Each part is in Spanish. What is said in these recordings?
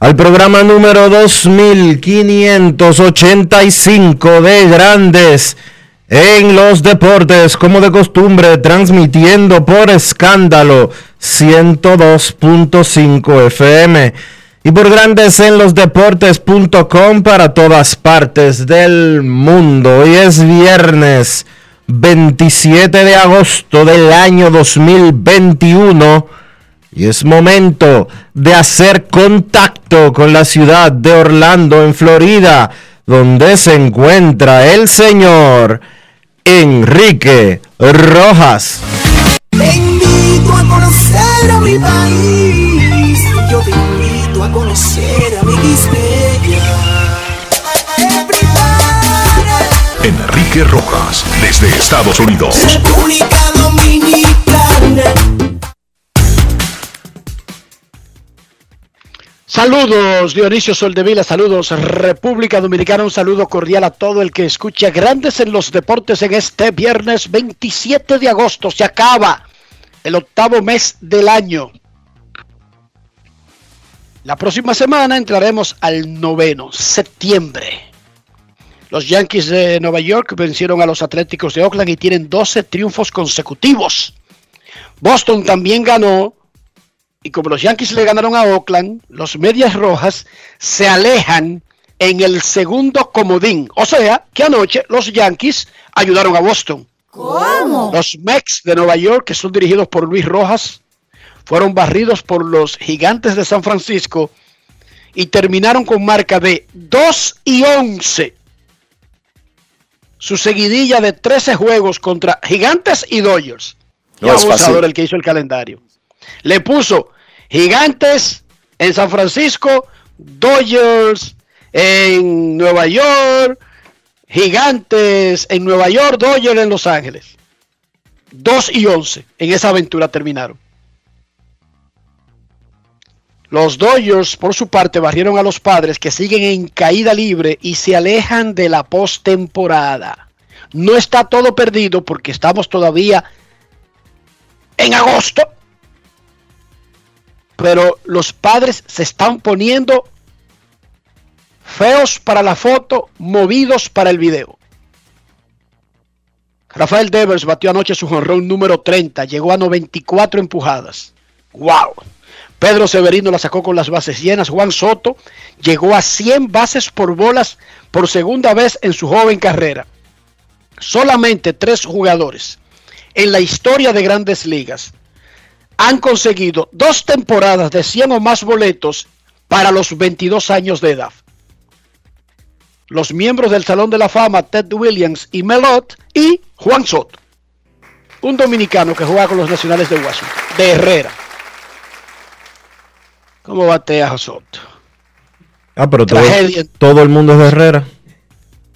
al programa número 2585 de Grandes en los Deportes, como de costumbre, transmitiendo por escándalo 102.5 FM y por Grandes en los Deportes.com para todas partes del mundo. Hoy es viernes. 27 de agosto del año 2021 y es momento de hacer contacto con la ciudad de Orlando, en Florida, donde se encuentra el señor Enrique Rojas. Te invito a conocer a mi país, yo te invito a conocer a mi Enrique Rojas, desde Estados Unidos. República Dominicana. Saludos Dionisio Soldevila, saludos República Dominicana, un saludo cordial a todo el que escucha Grandes en los Deportes en este viernes 27 de agosto. Se acaba el octavo mes del año. La próxima semana entraremos al noveno, septiembre. Los Yankees de Nueva York vencieron a los Atléticos de Oakland y tienen 12 triunfos consecutivos. Boston también ganó y como los Yankees le ganaron a Oakland, los Medias Rojas se alejan en el segundo comodín. O sea, que anoche los Yankees ayudaron a Boston. ¿Cómo? Los Mex de Nueva York, que son dirigidos por Luis Rojas, fueron barridos por los Gigantes de San Francisco y terminaron con marca de 2 y 11. Su seguidilla de 13 juegos contra Gigantes y Dodgers. No Qué es abusador fácil. el que hizo el calendario. Le puso Gigantes en San Francisco, Dodgers en Nueva York, Gigantes en Nueva York, Dodgers en Los Ángeles. 2 y 11 en esa aventura terminaron. Los Dodgers, por su parte, barrieron a los padres que siguen en caída libre y se alejan de la postemporada. No está todo perdido porque estamos todavía en agosto. Pero los padres se están poniendo feos para la foto, movidos para el video. Rafael Devers batió anoche su jonrón número 30, llegó a 94 empujadas. ¡Wow! Pedro Severino la sacó con las bases llenas. Juan Soto llegó a 100 bases por bolas por segunda vez en su joven carrera. Solamente tres jugadores en la historia de grandes ligas han conseguido dos temporadas de 100 o más boletos para los 22 años de edad. Los miembros del Salón de la Fama, Ted Williams y Melot, y Juan Soto, un dominicano que juega con los Nacionales de Washington, de Herrera. ¿Cómo batea Soto? Ah, pero todo, todo el mundo es de Herrera.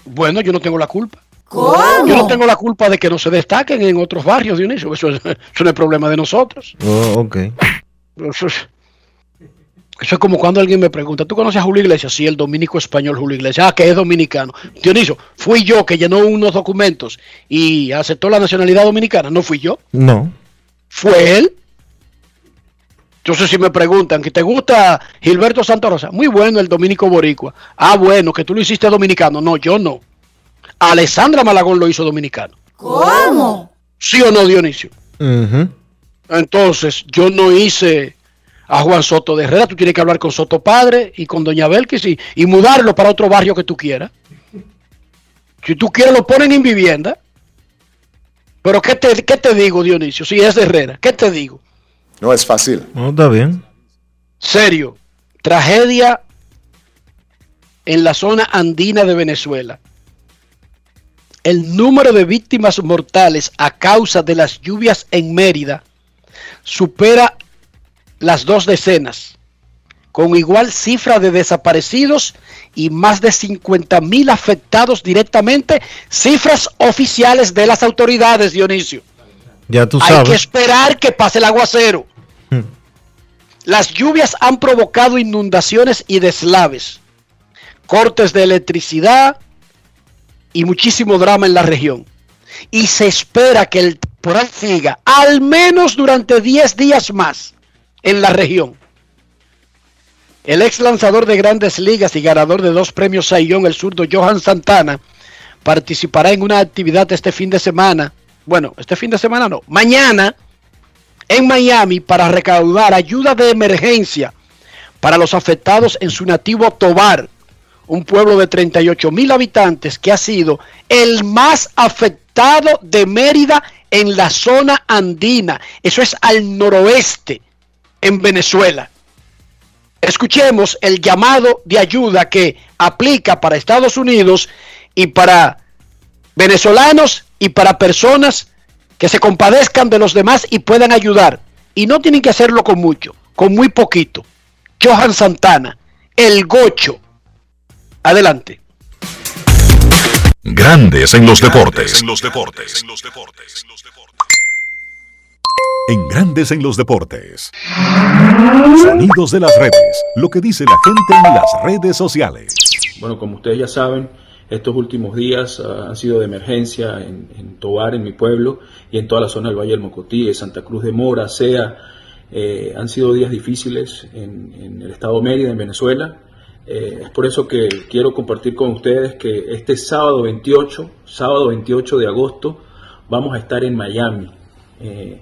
Bueno, yo no tengo la culpa. ¿Cómo? Yo no tengo la culpa de que no se destaquen en otros barrios, Dionisio. Eso, es- eso no es problema de nosotros. Oh, ok. Eso es- Eso es como cuando alguien me pregunta, ¿tú conoces a Julio Iglesias? Sí, el dominico español Julio Iglesias. Ah, que es dominicano. Dionisio, fui yo que llenó unos documentos y aceptó la nacionalidad dominicana. No fui yo, No. fue él. Entonces, si me preguntan que te gusta Gilberto Santa Rosa, muy bueno el dominico boricua. Ah, bueno, que tú lo hiciste dominicano. No, yo no. Alessandra Malagón lo hizo dominicano. ¿Cómo? ¿Sí o no, Dionisio? Entonces, yo no hice a Juan Soto de Herrera. Tú tienes que hablar con Soto Padre y con Doña Belkis y, y mudarlo para otro barrio que tú quieras. Si tú quieres, lo ponen en vivienda. Pero, ¿qué te, qué te digo, Dionisio? Si es de Herrera, ¿qué te digo? No es fácil. No, está bien. Serio, tragedia en la zona andina de Venezuela. El número de víctimas mortales a causa de las lluvias en Mérida supera las dos decenas, con igual cifra de desaparecidos y más de 50 mil afectados directamente, cifras oficiales de las autoridades, Dionisio. Ya tú Hay que sabes. esperar que pase el aguacero. Hmm. Las lluvias han provocado inundaciones y deslaves, cortes de electricidad y muchísimo drama en la región. Y se espera que el temporal siga al menos durante 10 días más en la región. El ex lanzador de grandes ligas y ganador de dos premios Sayón, el zurdo Johan Santana, participará en una actividad este fin de semana. Bueno, este fin de semana no, mañana en Miami para recaudar ayuda de emergencia para los afectados en su nativo Tobar, un pueblo de 38 mil habitantes que ha sido el más afectado de Mérida en la zona andina. Eso es al noroeste, en Venezuela. Escuchemos el llamado de ayuda que aplica para Estados Unidos y para venezolanos y para personas que se compadezcan de los demás y puedan ayudar. Y no tienen que hacerlo con mucho, con muy poquito. Johan Santana, el gocho. Adelante. Grandes en los deportes. En los deportes. En Grandes en los deportes. Sonidos de las redes. Lo que dice la gente en las redes sociales. Bueno, como ustedes ya saben, estos últimos días ah, han sido de emergencia en, en Tobar, en mi pueblo, y en toda la zona del Valle del Mocotí, de Santa Cruz de Mora, Sea. Eh, han sido días difíciles en, en el estado de Mérida, en Venezuela. Eh, es por eso que quiero compartir con ustedes que este sábado 28, sábado 28 de agosto, vamos a estar en Miami, eh,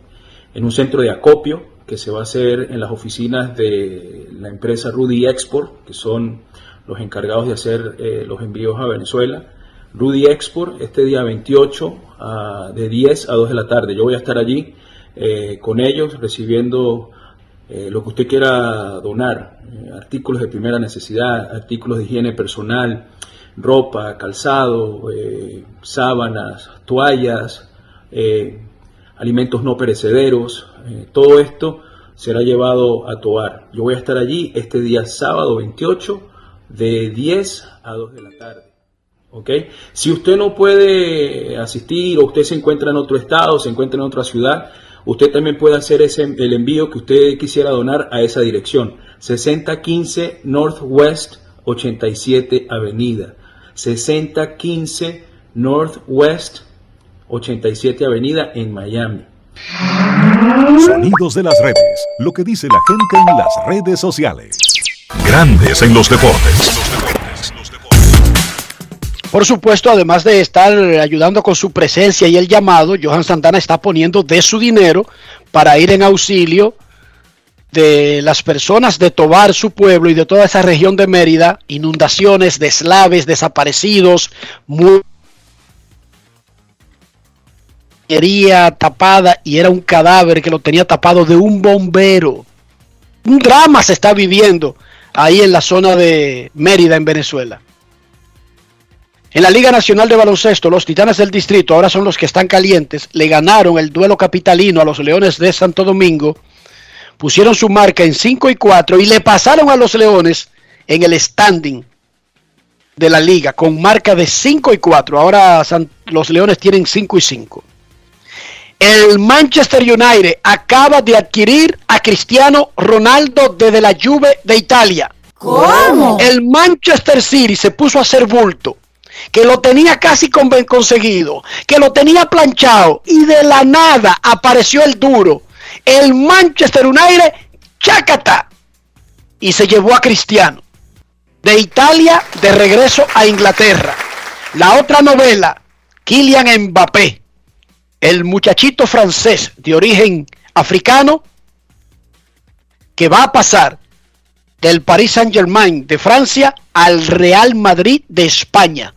en un centro de acopio que se va a hacer en las oficinas de la empresa Rudy Export, que son los encargados de hacer eh, los envíos a Venezuela. Rudy Export, este día 28, ah, de 10 a 2 de la tarde. Yo voy a estar allí con ellos recibiendo eh, lo que usted quiera donar, eh, artículos de primera necesidad, artículos de higiene personal, ropa, calzado, eh, sábanas, toallas, alimentos no perecederos, todo esto será llevado a Tobar. Yo voy a estar allí este día sábado 28 de 10 a 2 de la tarde. ¿ok? Si usted no puede asistir o usted se encuentra en otro estado, se encuentra en otra ciudad, usted también puede hacer el envío que usted quisiera donar a esa dirección. 6015 Northwest 87 Avenida. 6015 Northwest 87 Avenida en Miami. Sonidos de las redes. Lo que dice la gente en las redes sociales. Grandes en los deportes. Por supuesto, además de estar ayudando con su presencia y el llamado, Johan Santana está poniendo de su dinero para ir en auxilio de las personas de Tobar, su pueblo y de toda esa región de Mérida, inundaciones, deslaves, desaparecidos, mu- Quería tapada y era un cadáver que lo tenía tapado de un bombero. Un drama se está viviendo ahí en la zona de Mérida, en Venezuela. En la Liga Nacional de Baloncesto, los Titanes del Distrito ahora son los que están calientes. Le ganaron el duelo capitalino a los Leones de Santo Domingo. Pusieron su marca en 5 y 4 y le pasaron a los Leones en el standing de la liga con marca de 5 y 4. Ahora los Leones tienen 5 y 5. El Manchester United acaba de adquirir a Cristiano Ronaldo desde la Juve de Italia. ¿Cómo? El Manchester City se puso a hacer bulto, que lo tenía casi con- conseguido, que lo tenía planchado y de la nada apareció el duro. El Manchester United, chácata, y se llevó a Cristiano. De Italia de regreso a Inglaterra. La otra novela, Kylian Mbappé, el muchachito francés de origen africano, que va a pasar del Paris Saint Germain de Francia al Real Madrid de España.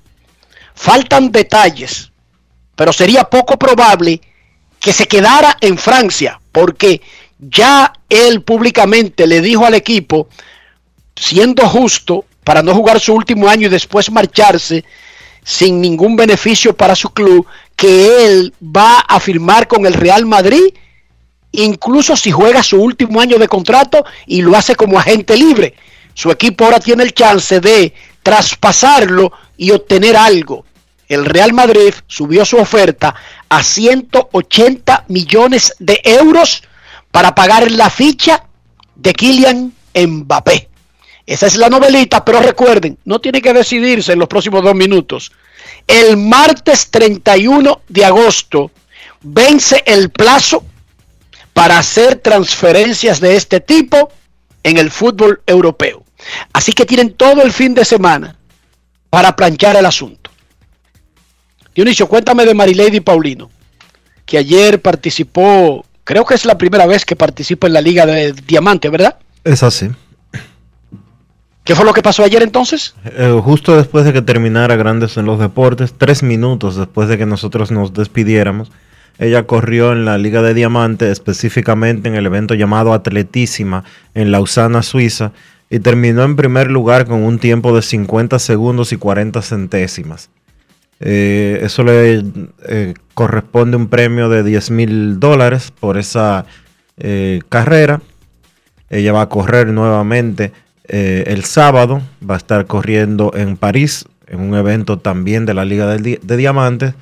Faltan detalles, pero sería poco probable que se quedara en Francia, porque ya él públicamente le dijo al equipo, siendo justo, para no jugar su último año y después marcharse sin ningún beneficio para su club, que él va a firmar con el Real Madrid incluso si juega su último año de contrato y lo hace como agente libre. Su equipo ahora tiene el chance de traspasarlo y obtener algo. El Real Madrid subió su oferta a 180 millones de euros para pagar la ficha de Kylian Mbappé. Esa es la novelita, pero recuerden, no tiene que decidirse en los próximos dos minutos. El martes 31 de agosto vence el plazo para hacer transferencias de este tipo en el fútbol europeo. Así que tienen todo el fin de semana para planchar el asunto. Dionisio, cuéntame de Marilady Paulino, que ayer participó, creo que es la primera vez que participa en la Liga de Diamante, ¿verdad? Es así. ¿Qué fue lo que pasó ayer entonces? Eh, justo después de que terminara Grandes en los Deportes, tres minutos después de que nosotros nos despidiéramos, ella corrió en la Liga de Diamante, específicamente en el evento llamado Atletísima en Lausana, Suiza, y terminó en primer lugar con un tiempo de 50 segundos y 40 centésimas. Eh, eso le eh, corresponde un premio de 10 mil dólares por esa eh, carrera. Ella va a correr nuevamente el sábado, va a estar corriendo en París, en un evento también de la Liga de Diamantes,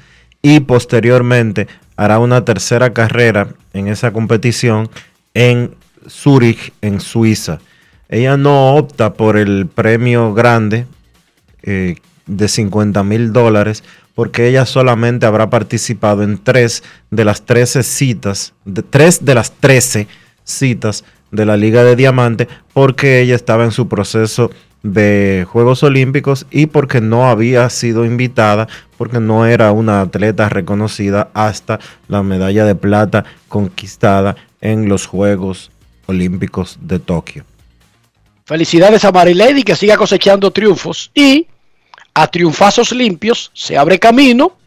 y posteriormente hará una tercera carrera en esa competición en Zurich, en Suiza. Ella no opta por el premio grande eh, de 50 mil dólares porque ella solamente habrá participado en tres de las 13 citas, de, tres de las 13 citas de la Liga de Diamante porque ella estaba en su proceso de Juegos Olímpicos y porque no había sido invitada, porque no era una atleta reconocida hasta la medalla de plata conquistada en los Juegos Olímpicos de Tokio. Felicidades a Marilady que siga cosechando triunfos y a triunfazos limpios se abre camino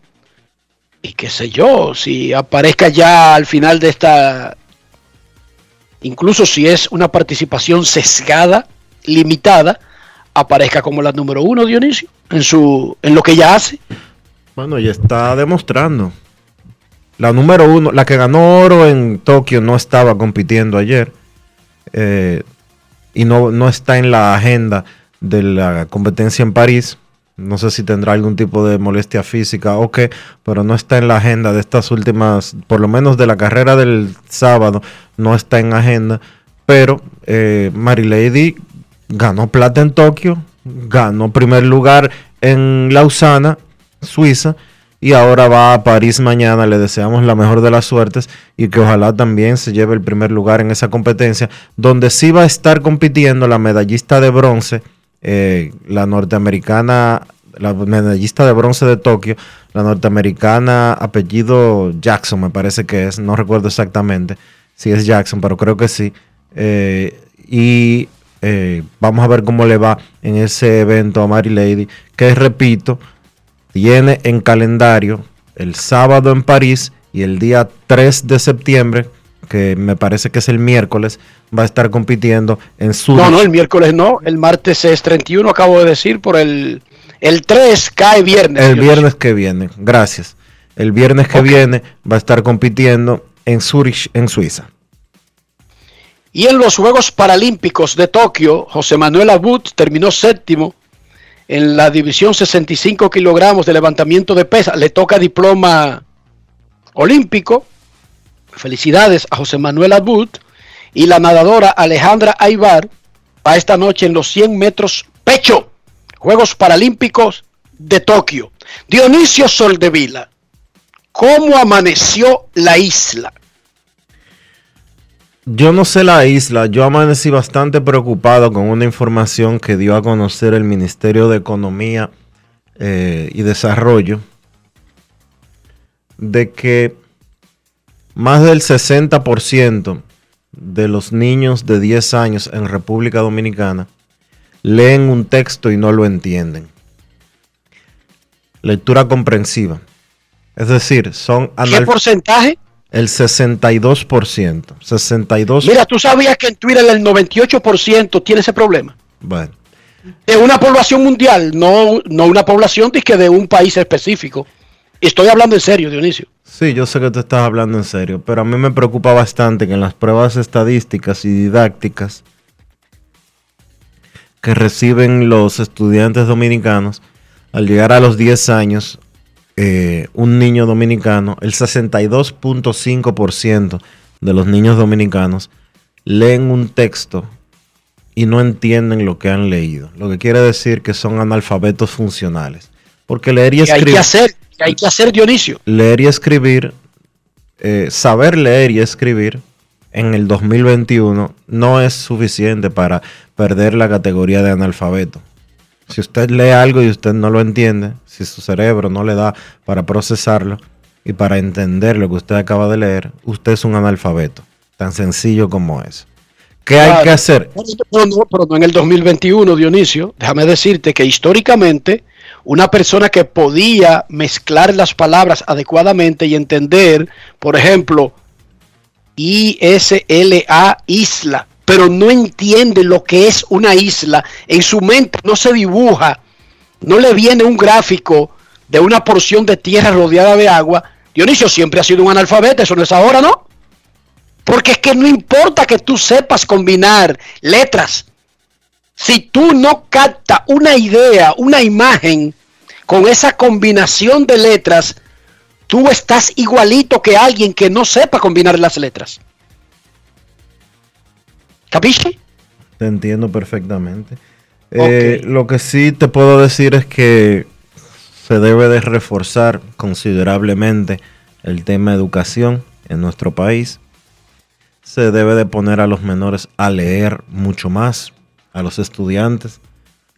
y qué sé yo, si aparezca ya al final de esta, incluso si es una participación sesgada, limitada, aparezca como la número uno, Dionisio, en, su, en lo que ella hace. Bueno, ya está demostrando. La número uno, la que ganó oro en Tokio no estaba compitiendo ayer. eh, y no, no está en la agenda de la competencia en París. No sé si tendrá algún tipo de molestia física o qué, pero no está en la agenda de estas últimas, por lo menos de la carrera del sábado, no está en agenda. Pero eh, Marilady ganó plata en Tokio, ganó primer lugar en Lausana, Suiza, y ahora va a París mañana. Le deseamos la mejor de las suertes y que ojalá también se lleve el primer lugar en esa competencia, donde sí va a estar compitiendo la medallista de bronce, eh, la norteamericana, la medallista de bronce de Tokio, la norteamericana apellido Jackson, me parece que es, no recuerdo exactamente si es Jackson, pero creo que sí. Eh, y eh, vamos a ver cómo le va en ese evento a Mary Lady, que repito, tiene en calendario el sábado en París y el día 3 de septiembre, que me parece que es el miércoles, va a estar compitiendo en Zurich. No, no, el miércoles no, el martes es 31, acabo de decir, por el, el 3 cae viernes. El viernes que viene, gracias. El viernes que viene va a estar compitiendo en Zurich, en Suiza. Y en los Juegos Paralímpicos de Tokio, José Manuel Abud terminó séptimo en la división 65 kilogramos de levantamiento de pesa. Le toca diploma olímpico. Felicidades a José Manuel Abud y la nadadora Alejandra Aybar para esta noche en los 100 metros pecho, Juegos Paralímpicos de Tokio. Dionisio Soldevila, ¿cómo amaneció la isla? Yo no sé la isla, yo amanecí bastante preocupado con una información que dio a conocer el Ministerio de Economía eh, y Desarrollo de que más del 60% de los niños de 10 años en República Dominicana leen un texto y no lo entienden. Lectura comprensiva. Es decir, son ¿Qué porcentaje? El 62%. 62. Mira, tú sabías que en Twitter el 98% tiene ese problema. Bueno. De una población mundial, no, no una población que de un país específico. Estoy hablando en serio, Dionisio. Sí, yo sé que tú estás hablando en serio, pero a mí me preocupa bastante que en las pruebas estadísticas y didácticas que reciben los estudiantes dominicanos, al llegar a los 10 años, eh, un niño dominicano, el 62.5% de los niños dominicanos leen un texto y no entienden lo que han leído. Lo que quiere decir que son analfabetos funcionales. Porque leer y escribir... Hay que hacer, hay que hacer Dionisio. Leer y escribir, eh, saber leer y escribir en el 2021 no es suficiente para perder la categoría de analfabeto. Si usted lee algo y usted no lo entiende, si su cerebro no le da para procesarlo y para entender lo que usted acaba de leer, usted es un analfabeto. Tan sencillo como es. ¿Qué hay que hacer? Pero no, pero no en el 2021, Dionisio. Déjame decirte que históricamente una persona que podía mezclar las palabras adecuadamente y entender, por ejemplo, ISLA, isla, pero no entiende lo que es una isla, en su mente no se dibuja, no le viene un gráfico de una porción de tierra rodeada de agua. Dionisio siempre ha sido un analfabeto, eso no es ahora, ¿no? Porque es que no importa que tú sepas combinar letras. Si tú no captas una idea, una imagen con esa combinación de letras, tú estás igualito que alguien que no sepa combinar las letras. ¿Capisci? Te entiendo perfectamente. Eh, lo que sí te puedo decir es que se debe de reforzar considerablemente el tema educación en nuestro país. Se debe de poner a los menores a leer mucho más, a los estudiantes.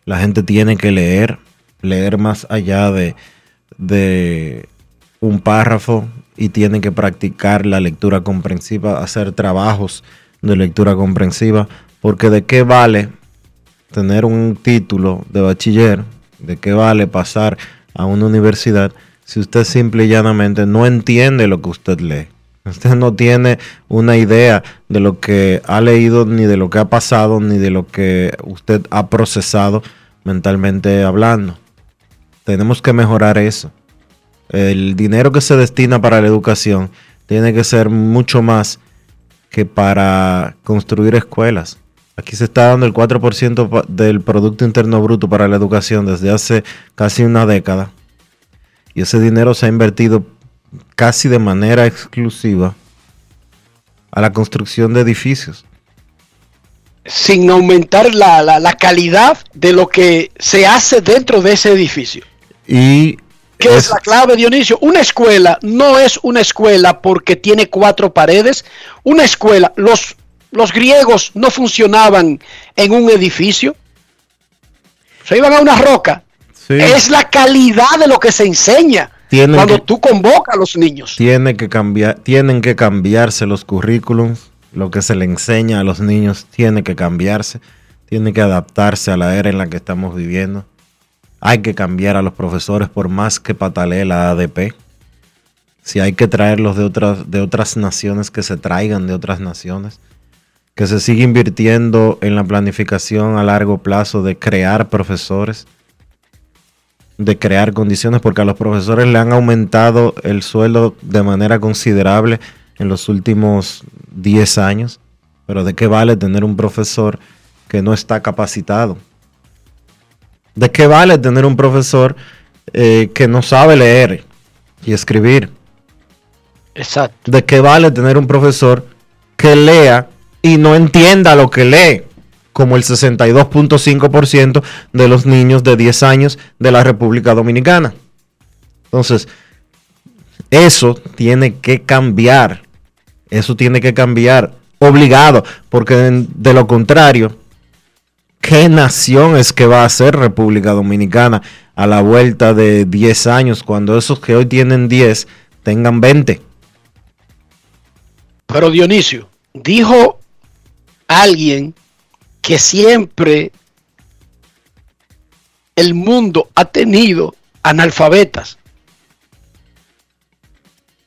La gente tiene que leer, leer más allá de, de un párrafo y tiene que practicar la lectura comprensiva, hacer trabajos de lectura comprensiva, porque de qué vale tener un título de bachiller, de qué vale pasar a una universidad si usted simple y llanamente no entiende lo que usted lee. Usted no tiene una idea de lo que ha leído, ni de lo que ha pasado, ni de lo que usted ha procesado mentalmente hablando. Tenemos que mejorar eso. El dinero que se destina para la educación tiene que ser mucho más que para construir escuelas. Aquí se está dando el 4% del Producto Interno Bruto para la educación desde hace casi una década. Y ese dinero se ha invertido casi de manera exclusiva a la construcción de edificios. Sin aumentar la, la calidad de lo que se hace dentro de ese edificio. Y ¿Qué es, la clave, Dionisio? Una escuela no es una escuela porque tiene cuatro paredes. Una escuela, los, los griegos no funcionaban en un edificio. Se iban a una roca. Es la calidad de lo que se enseña cuando tú convocas a los niños. Tiene que cambiar, tienen que cambiarse los currículums. Lo que se le enseña a los niños tiene que cambiarse. Tiene que adaptarse a la era en la que estamos viviendo hay que cambiar a los profesores por más que patalee la ADP. Si hay que traerlos de otras, de otras naciones, que se traigan de otras naciones. Que se siga invirtiendo en la planificación a largo plazo de crear profesores, de crear condiciones, porque a los profesores le han aumentado el sueldo de manera considerable en los últimos 10 años. Pero ¿de qué vale tener un profesor que no está capacitado? ¿De qué vale tener un profesor eh, que no sabe leer y escribir? Exacto. ¿De qué vale tener un profesor que lea y no entienda lo que lee? Como el 62.5% de los niños de 10 años de la República Dominicana. Entonces, eso tiene que cambiar. Eso tiene que cambiar. Obligado. Porque de, de lo contrario, ¿qué nación es que va a ser República Dominicana a la vuelta de 10 años cuando esos que hoy tienen 10 tengan 20? Pero Dionisio, dijo alguien que siempre el mundo ha tenido analfabetas.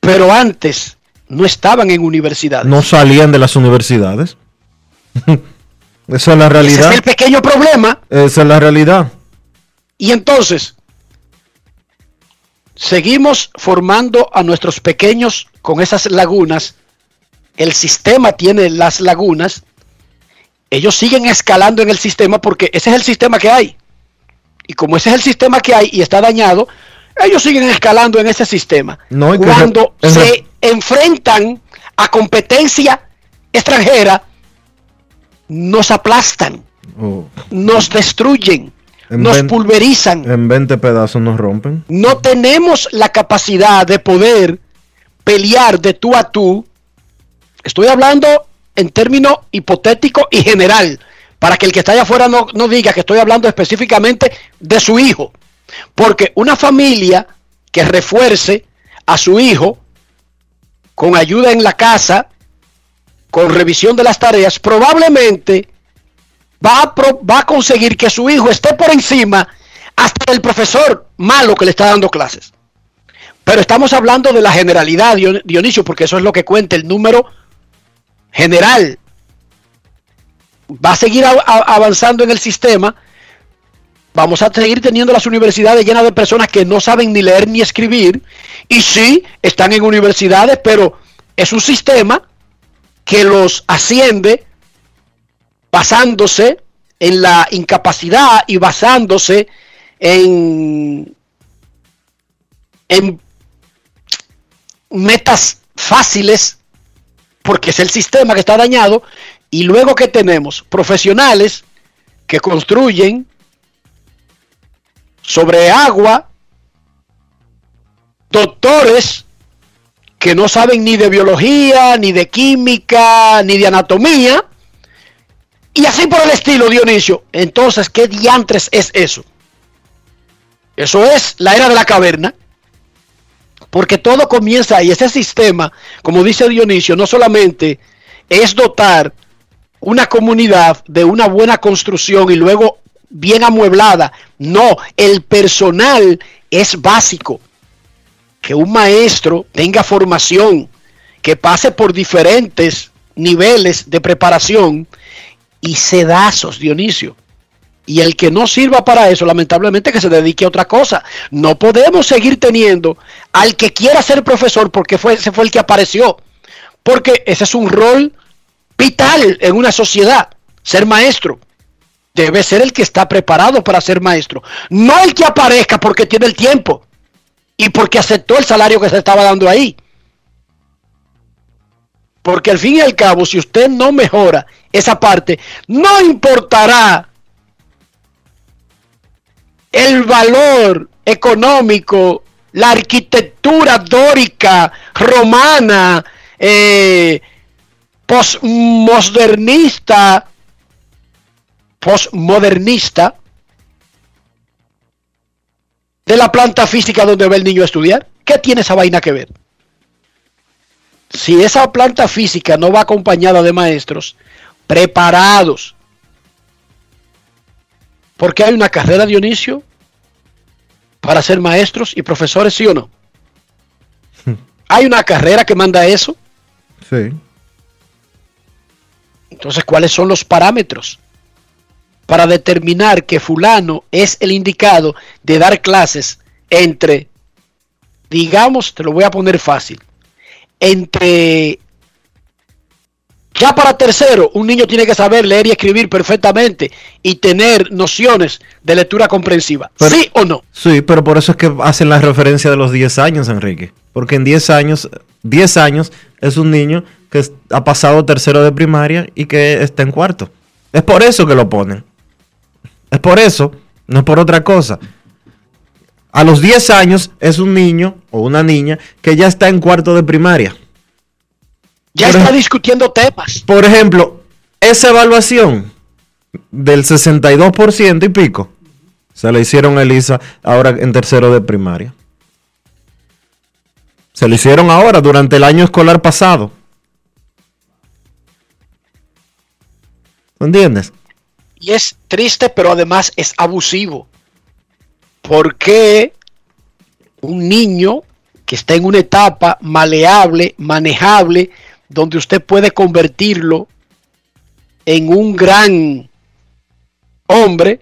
Pero antes no estaban en universidades. No salían de las universidades. Esa es la Ese realidad. es el pequeño problema. Esa es la realidad. Y entonces, seguimos formando a nuestros pequeños con esas lagunas. El sistema tiene las lagunas. Ellos siguen escalando en el sistema porque ese es el sistema que hay. Y como ese es el sistema que hay y está dañado, ellos siguen escalando en ese sistema. No, Cuando se enfrentan a competencia extranjera, nos aplastan, Oh, nos destruyen, En nos pulverizan. en 20 pedazos nos rompen. No tenemos la capacidad de poder pelear de tú a tú. Estoy hablando en término hipotético y general, para que el que está allá afuera no, no diga que estoy hablando específicamente de su hijo. Porque una familia que refuerce a su hijo con ayuda en la casa, con revisión de las tareas, probablemente va a, va a conseguir que su hijo esté por encima hasta del profesor malo que le está dando clases. Pero estamos hablando de la generalidad, Dion- Dionisio, porque eso es lo que cuenta el número general. Va a seguir avanzando en el sistema. Vamos a seguir teniendo las universidades llenas de personas que no saben ni leer ni escribir. Y sí, están en universidades, pero es un sistema que los asciende basándose en la incapacidad y basándose en, metas fáciles, porque es el sistema que está dañado, y luego que tenemos profesionales que construyen sobre agua, doctores que no saben ni de biología, ni de química, ni de anatomía, y así por el estilo, Dionisio. Entonces, ¿qué diantres es eso? Eso es la era de la caverna. Porque todo comienza ahí. Ese sistema, como dice Dionisio, no solamente es dotar una comunidad de una buena construcción y luego bien amueblada. No, el personal es básico. Que un maestro tenga formación, que pase por diferentes niveles de preparación y sedazos, Dionisio. Y el que no sirva para eso, lamentablemente que se dedique a otra cosa. No podemos seguir teniendo al que quiera ser profesor porque fue, ese fue el que apareció. Porque ese es un rol vital en una sociedad, ser maestro. Debe ser el que está preparado para ser maestro. No el que aparezca porque tiene el tiempo y porque aceptó el salario que se estaba dando ahí. Porque al fin y al cabo, si usted no mejora esa parte, no importará el valor económico, la arquitectura dórica, romana, eh, postmodernista, postmodernista de la planta física donde va el niño a estudiar. ¿Qué tiene esa vaina que ver? Si esa planta física no va acompañada de maestros preparados, porque hay una carrera, Dionisio, para ser maestros y profesores, ¿sí o no? Hay una carrera que manda eso. Sí. Entonces, ¿cuáles son los parámetros para determinar que fulano es el indicado de dar clases entre, digamos, te lo voy a poner fácil, entre, ya para tercero, un niño tiene que saber leer y escribir perfectamente y tener nociones de lectura comprensiva, Pero- ¿sí o no? Sí, pero por eso es que hacen la referencia de los 10 años, Enrique. Porque en 10 años 10 años es un niño que ha pasado tercero de primaria y que está en cuarto. Es por eso que lo ponen. Es por eso, no es por otra cosa. A los 10 años es un niño o una niña que ya está en cuarto de primaria. Ya Por está discutiendo temas. Por ejemplo, esa evaluación del 62% y pico se le hicieron a Elisa ahora en tercero de primaria. Se lo hicieron ahora, durante el año escolar pasado. ¿Entiendes? Y es triste, pero además es abusivo. Porque un niño que está en una etapa maleable, manejable, donde usted puede convertirlo en un gran hombre,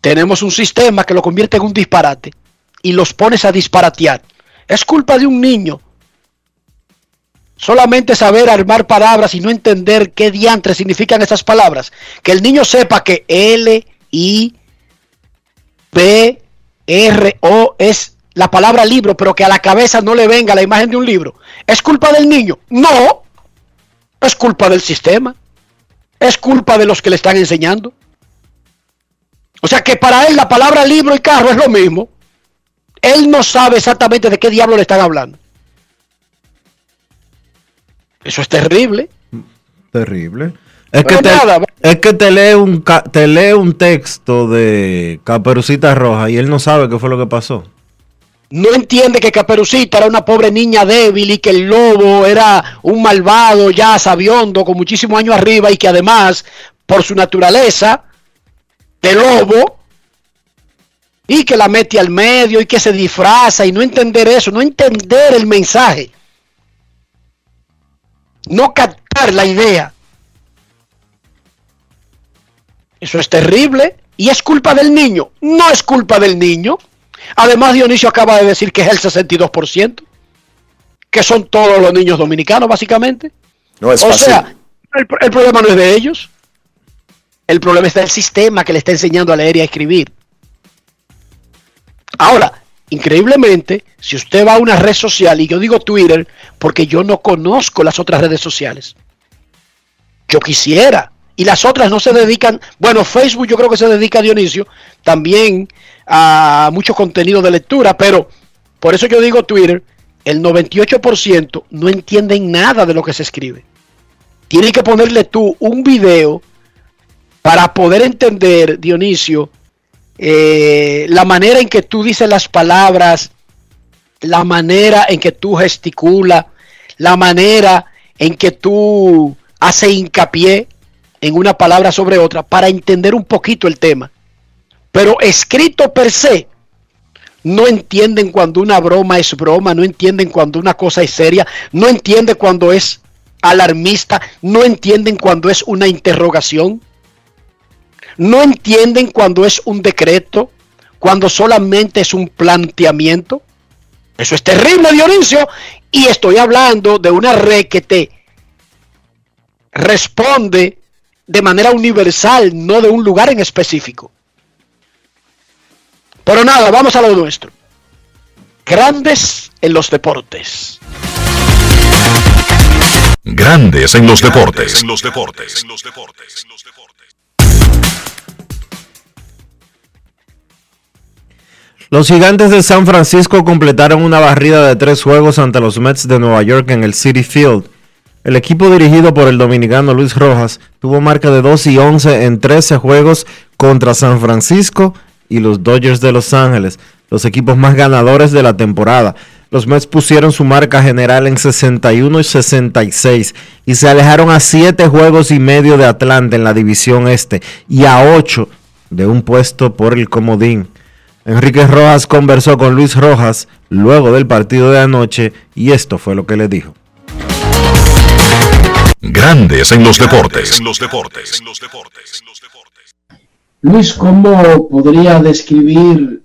tenemos un sistema que lo convierte en un disparate y los pones a disparatear. Es culpa de un niño. Solamente saber armar palabras y no entender qué diantres significan esas palabras. Que el niño sepa que L, I, P, R, O es la palabra libro, pero que a la cabeza no le venga la imagen de un libro. ¿Es culpa del niño? No. Es culpa del sistema. Es culpa de los que le están enseñando. O sea que para él la palabra libro y carro es lo mismo. Él no sabe exactamente de qué diablo le están hablando. Eso es terrible. Terrible. Es que, te, es que te lee un te lee un texto de Caperucita Roja y él no sabe qué fue lo que pasó. No entiende que Caperucita era una pobre niña débil y que el lobo era un malvado ya sabiondo con muchísimos años arriba y que además, por su naturaleza de lobo, y que la mete al medio y que se disfraza y no entender eso, no entender el mensaje, no captar la idea. Eso es terrible y es culpa del niño. No es culpa del niño. Además, Dionisio acaba de decir que es el 62%, que son todos los niños dominicanos, básicamente. No es o fácil. sea, el, el problema no es de ellos. El problema está del sistema que le está enseñando a leer y a escribir. Ahora, increíblemente, si usted va a una red social, y yo digo Twitter porque yo no conozco las otras redes sociales. Yo quisiera. Y las otras no se dedican, bueno, Facebook yo creo que se dedica a Dionisio, también a mucho contenido de lectura, pero por eso yo digo Twitter, el 98% no entienden nada de lo que se escribe. Tienes que ponerle tú un video para poder entender, Dionisio, eh, la manera en que tú dices las palabras, la manera en que tú gesticulas, la manera en que tú haces hincapié en una palabra sobre otra para entender un poquito el tema. Pero escrito per se, no entienden cuando una broma es broma, no entienden cuando una cosa es seria, no entienden cuando es alarmista, no entienden cuando es una interrogación, no entienden cuando es un decreto, cuando solamente es un planteamiento. Eso es terrible, Dionisio. Y estoy hablando de una red que te responde de manera universal, no de un lugar en específico. Pero nada, vamos a lo nuestro. Grandes en los deportes. Grandes en los deportes. En los deportes. En los deportes. Los gigantes de San Francisco completaron una barrida de tres juegos ante los Mets de Nueva York en el City Field. El equipo dirigido por el dominicano Luis Rojas tuvo marca de 2 y 11 en 13 juegos contra San Francisco y los Dodgers de Los Ángeles, los equipos más ganadores de la temporada. Los Mets pusieron su marca general en 61 y 66 y se alejaron a 7 juegos y medio de Atlanta en la división este y a 8 de un puesto por el comodín. Enrique Rojas conversó con Luis Rojas luego del partido de anoche y esto fue lo que le dijo. Grandes en los deportes. En los deportes. En los deportes. Luis, ¿cómo podría describir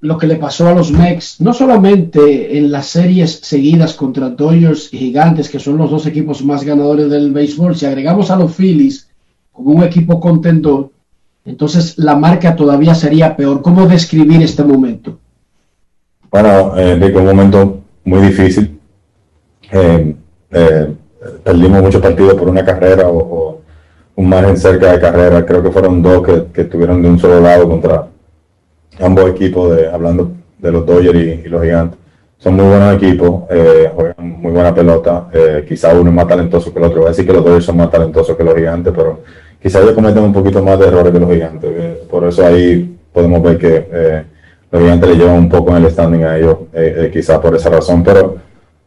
lo que le pasó a los Mex, no solamente en las series seguidas contra Dodgers y Gigantes, que son los dos equipos más ganadores del béisbol, si agregamos a los Phillies como un equipo contendor, entonces la marca todavía sería peor. ¿Cómo describir este momento? Bueno, eh, Enrique, un momento muy difícil eh, eh, perdimos muchos partidos por una carrera o, un margen cerca de carrera. Creo que fueron dos que, que estuvieron de un solo lado contra ambos equipos, hablando de los Dodgers y, y los Gigantes. Son muy buenos equipos, eh, juegan muy buena pelota. Eh, quizá uno es más talentoso que el otro. Voy a decir que los Dodgers son más talentosos que los Gigantes, pero quizá ellos cometen un poquito más de errores que los Gigantes. Por eso ahí podemos ver que eh, los Gigantes le llevan un poco en el standing a ellos, eh, eh, quizá por esa razón. Pero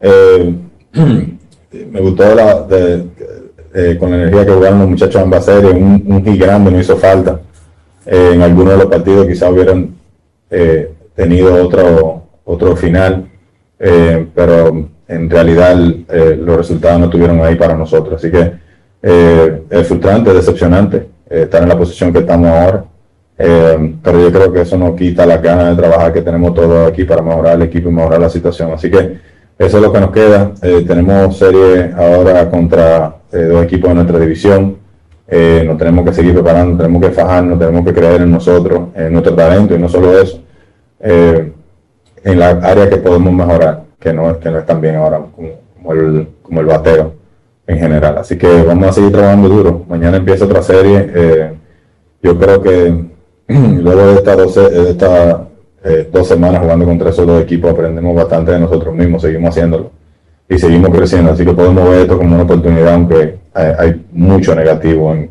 eh, me gustó la, con la energía que jugaron los muchachos en ambas series. Un, un hit grande no hizo falta. En algunos de los partidos quizá hubieran tenido otro, otro final, pero en realidad los resultados no estuvieron ahí para nosotros. Así que eh, es frustrante, decepcionante eh, estar en la posición que estamos ahora. Eh, pero yo creo que eso no quita las ganas de trabajar que tenemos todos aquí para mejorar el equipo y mejorar la situación. Así que eso es lo que nos queda. Tenemos serie ahora contra dos equipos de nuestra división. Nos tenemos que seguir preparando, tenemos que fajarnos, tenemos que creer en nosotros, en nuestro talento y no solo eso, en la área que podemos mejorar, que no, que no es tan bien ahora como el bateo en general. Así que vamos a seguir trabajando duro. Mañana empieza otra serie. eh, yo creo que luego de estas eh, dos semanas jugando contra esos dos equipos aprendemos bastante de nosotros mismos, seguimos haciéndolo y seguimos creciendo. Así que podemos ver esto como una oportunidad, aunque hay, mucho negativo en,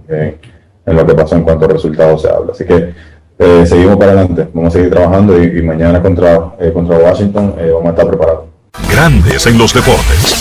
lo que pasó en cuanto a resultados se habla. Así que eh, seguimos para adelante, vamos a seguir trabajando y, mañana contra, eh, contra Washington vamos a estar preparados. Grandes en los deportes.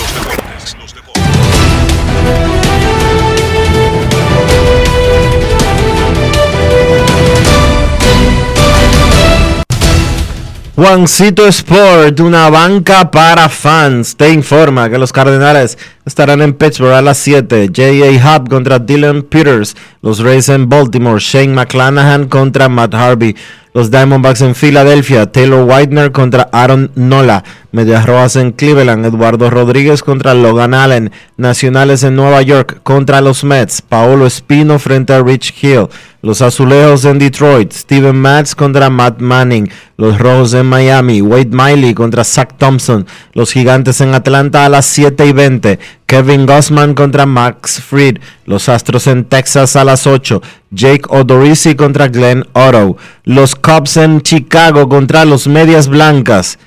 Juancito Sport, una banca para fans, te informa que los Cardenales estarán en Pittsburgh a las 7. J.A. Hub contra Dylan Peters. Los Rays en Baltimore. Shane McClanahan contra Matt Harvey. Los Diamondbacks en Filadelfia. Taylor Whitener contra Aaron Nola. Medias Rojas en Cleveland. Eduardo Rodríguez contra Logan Allen. Nacionales en Nueva York contra los Mets. Paolo Espino frente a Rich Hill. Los Azulejos en Detroit. Steven Matz contra Matt Manning. Los Rojos en Miami. Wade Miley contra Zach Thompson. Los Gigantes en Atlanta a las 7 y 20. Kevin Gossman contra Max Fried. Los Astros en Texas a las 8. Jake Odorizzi contra Glenn Otto. Los Cubs en Chicago contra los Medias Blancas.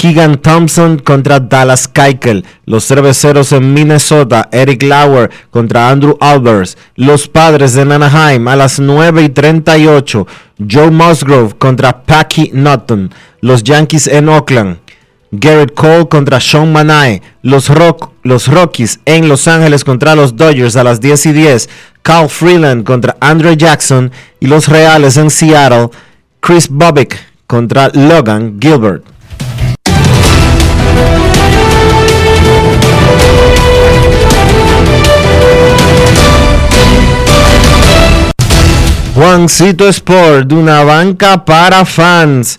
Keegan Thompson contra Dallas Keuchel. Los cerveceros en Minnesota, Eric Lauer contra Andrew Albers. Los padres de Anaheim a las 9 y 38. Joe Musgrove contra Packy Norton. Los Yankees en Oakland. Garrett Cole contra Sean Manae. Los, Rock, los Rockies en Los Ángeles contra los Dodgers a las 10 y 10. Carl Freeland contra Andre Jackson. Y los Reales en Seattle. Chris Bobbick contra Logan Gilbert. Juancito Sport, una banca para fans.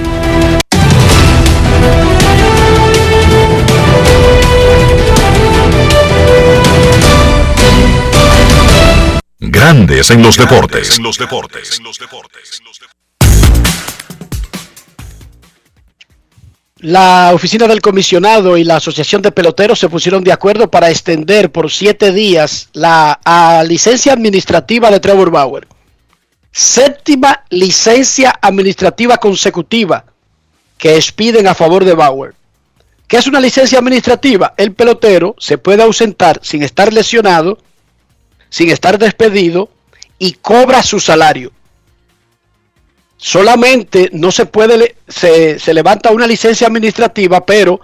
Grandes en los deportes. En los deportes. La oficina del comisionado y la asociación de peloteros se pusieron de acuerdo para extender por siete días la a, licencia administrativa de Trevor Bauer. Séptima licencia administrativa consecutiva que expiden a favor de Bauer. ¿Qué es una licencia administrativa? El pelotero se puede ausentar sin estar lesionado, sin estar despedido y cobra su salario solamente no se puede, se, se levanta una licencia administrativa, pero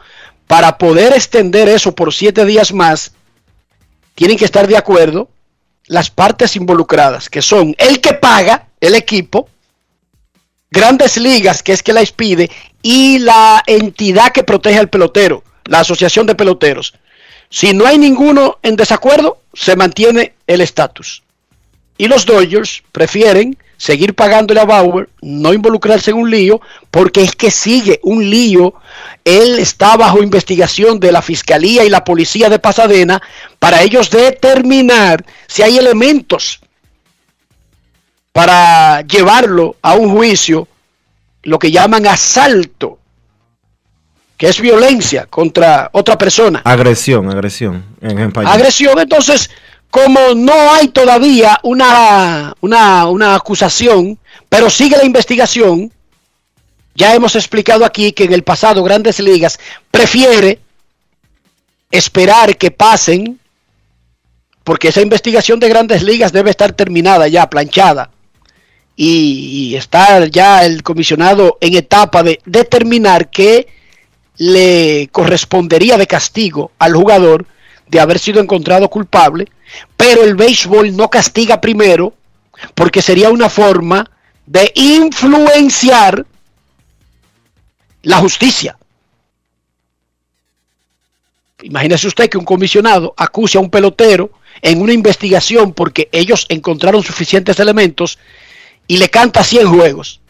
para poder extender eso por siete días más, tienen que estar de acuerdo las partes involucradas, que son el que paga, el equipo, grandes ligas, que es que la expide, y la entidad que protege al pelotero, la asociación de peloteros. Si no hay ninguno en desacuerdo, se mantiene el estatus. Y los Dodgers prefieren seguir pagándole a Bauer, no involucrarse en un lío, porque es que sigue un lío. Él está bajo investigación de la Fiscalía y la Policía de Pasadena para ellos determinar si hay elementos para llevarlo a un juicio, lo que llaman asalto, que es violencia contra otra persona. Agresión, agresión en español. Agresión, entonces, como no hay todavía una, una, una acusación, pero sigue la investigación, ya hemos explicado aquí que en el pasado Grandes Ligas prefiere esperar que pasen, porque esa investigación de Grandes Ligas debe estar terminada ya, planchada, y, y está ya el comisionado en etapa de determinar qué le correspondería de castigo al jugador de haber sido encontrado culpable, pero el béisbol no castiga primero porque sería una forma de influenciar la justicia. Imagínese usted que un comisionado acuse a un pelotero en una investigación porque ellos encontraron suficientes elementos y le canta 100 juegos.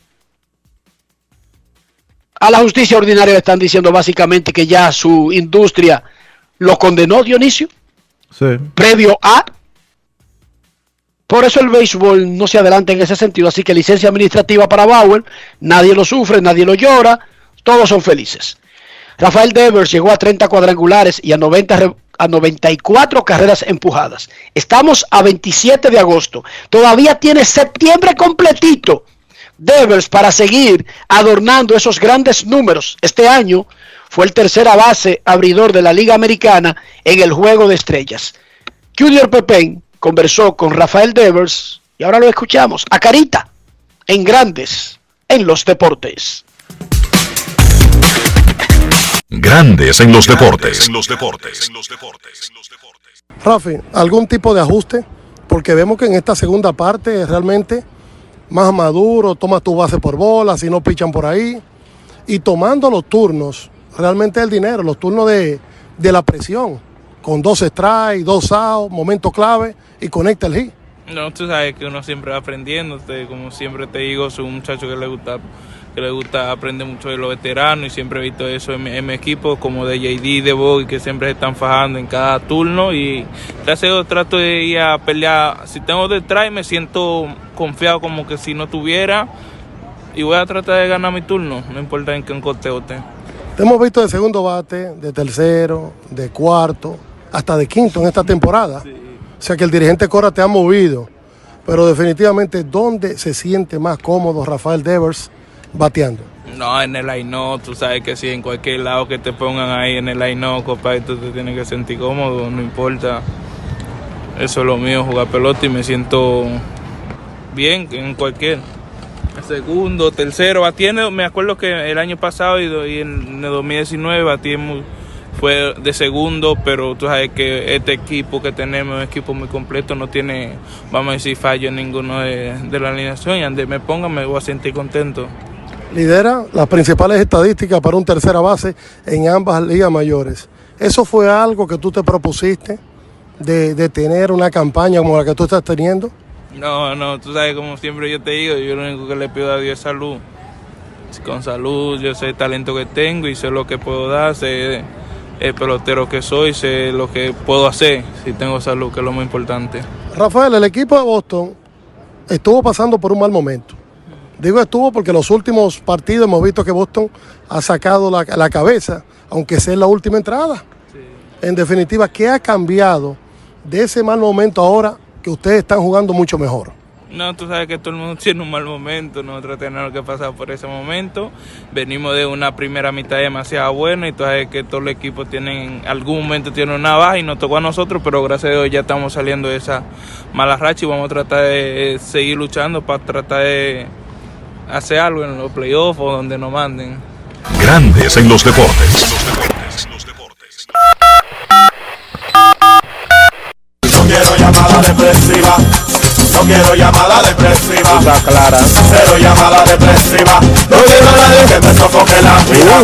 A la justicia ordinaria le están diciendo básicamente que ya su industria lo condenó Dionisio, Sí. previo a. Por eso el béisbol no se adelanta en ese sentido. Así que licencia administrativa para Bauer, nadie lo sufre, nadie lo llora, todos son felices. Rafael Devers llegó a 30 cuadrangulares y a, 90, re- a 94 carreras empujadas. Estamos a 27 de agosto. Todavía tiene septiembre completito. Devers para seguir adornando esos grandes números. Este año fue el tercera base abridor de la Liga Americana en el Juego de Estrellas. Junior Pepén conversó con Rafael Devers y ahora lo escuchamos a Carita en Grandes en los Deportes. Grandes en los deportes. En los deportes. Rafi, ¿algún tipo de ajuste? Porque vemos que en esta segunda parte realmente más maduro, tomas tu base por bola, si no pichan por ahí. Y tomando los turnos, realmente el dinero, los turnos de, de la presión, con dos strikes, dos outs, momento clave y conecta el hit. No, tú sabes que uno siempre va aprendiendo, como siempre te digo, soy un muchacho que le gusta que le gusta aprender mucho de los veteranos y siempre he visto eso en mi, en mi equipo, como de JD, de Bogey, que siempre se están fajando en cada turno y gracias a Dios trato de ir a pelear, si tengo detrás me siento confiado como que si no tuviera y voy a tratar de ganar mi turno, no importa en qué conteo esté. Te hemos visto de segundo bate, de tercero, de cuarto, hasta de quinto en esta temporada. O sea que el dirigente Cora te ha movido. Pero definitivamente, ¿dónde se siente más cómodo Rafael Devers bateando? No, en el line tú sabes que si en cualquier lado que te pongan ahí en el line compadre, tú te tienes que sentir cómodo, no importa. Eso es lo mío, jugar pelota y me siento bien en cualquier. Segundo, tercero, batiendo, me acuerdo que el año pasado y, en el 2019 batí muy- fue de segundo, pero tú sabes que este equipo que tenemos un equipo muy completo, no tiene, vamos a decir, fallo en ninguno de, la alineación y donde me pongan me voy a sentir contento. Lidera las principales estadísticas para un tercera base en ambas ligas mayores. ¿Eso fue algo que tú te propusiste de, de tener una campaña como la que tú estás teniendo? No, no, tú sabes, como siempre yo te digo, yo lo único que le pido a Dios es salud. Con salud, yo sé el talento que tengo y sé lo que puedo dar, sé el pelotero que soy, sé lo que puedo hacer si tengo salud, que es lo más importante. Rafael, el equipo de Boston estuvo pasando por un mal momento. Digo estuvo porque los últimos partidos hemos visto que Boston ha sacado la, la cabeza, aunque sea en la última entrada. En definitiva, ¿qué ha cambiado de ese mal momento ahora que ustedes están jugando mucho mejor? No, tú sabes que todo el mundo tiene un mal momento, nosotros tenemos que pasar por ese momento. Venimos de una primera mitad demasiado buena y tú sabes que todo el equipo tiene, en algún momento tiene una baja y nos tocó a nosotros, pero gracias a Dios ya estamos saliendo de esa mala racha y vamos a tratar de seguir luchando para tratar de hacer algo en los playoffs o donde nos manden. Grandes en los deportes. No quiero llamada depresiva. No quiero llamada depresiva. Está clara. Cero llamada depresiva. No quiero a nadie que me sofoque la vida.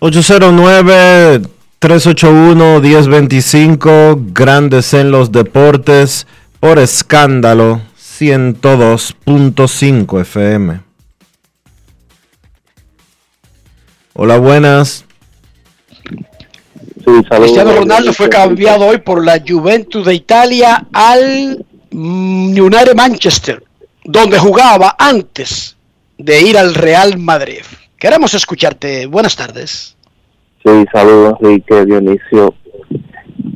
809-381-1025, Grandes en los Deportes, por escándalo 102.5 FM. Hola, buenas. Cristiano Ronaldo fue cambiado hoy por la Juventus de Italia al United Manchester, donde jugaba antes de ir al Real Madrid. Queremos escucharte. Buenas tardes. Sí, saludos Enrique, Dionisio.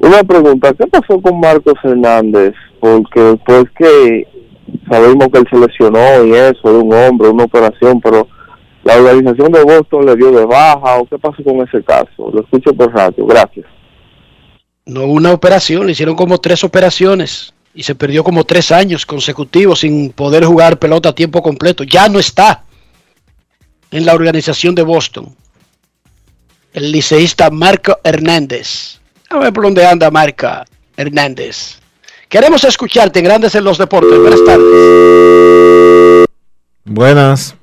Una pregunta, ¿qué pasó con Marcos Hernández? Porque después que sabemos que él se lesionó y eso, de un hombre, una operación, pero la organización de Boston le dio de baja o qué pasó con ese caso. Lo escucho por radio, gracias. No una operación, le hicieron como tres operaciones y se perdió como tres años consecutivos sin poder jugar pelota a tiempo completo. Ya no está en la organización de Boston. El liceísta Marco Hernández. A ver por dónde anda Marco Hernández. Queremos escucharte en Grandes en los Deportes. Buenas tardes. Buenas.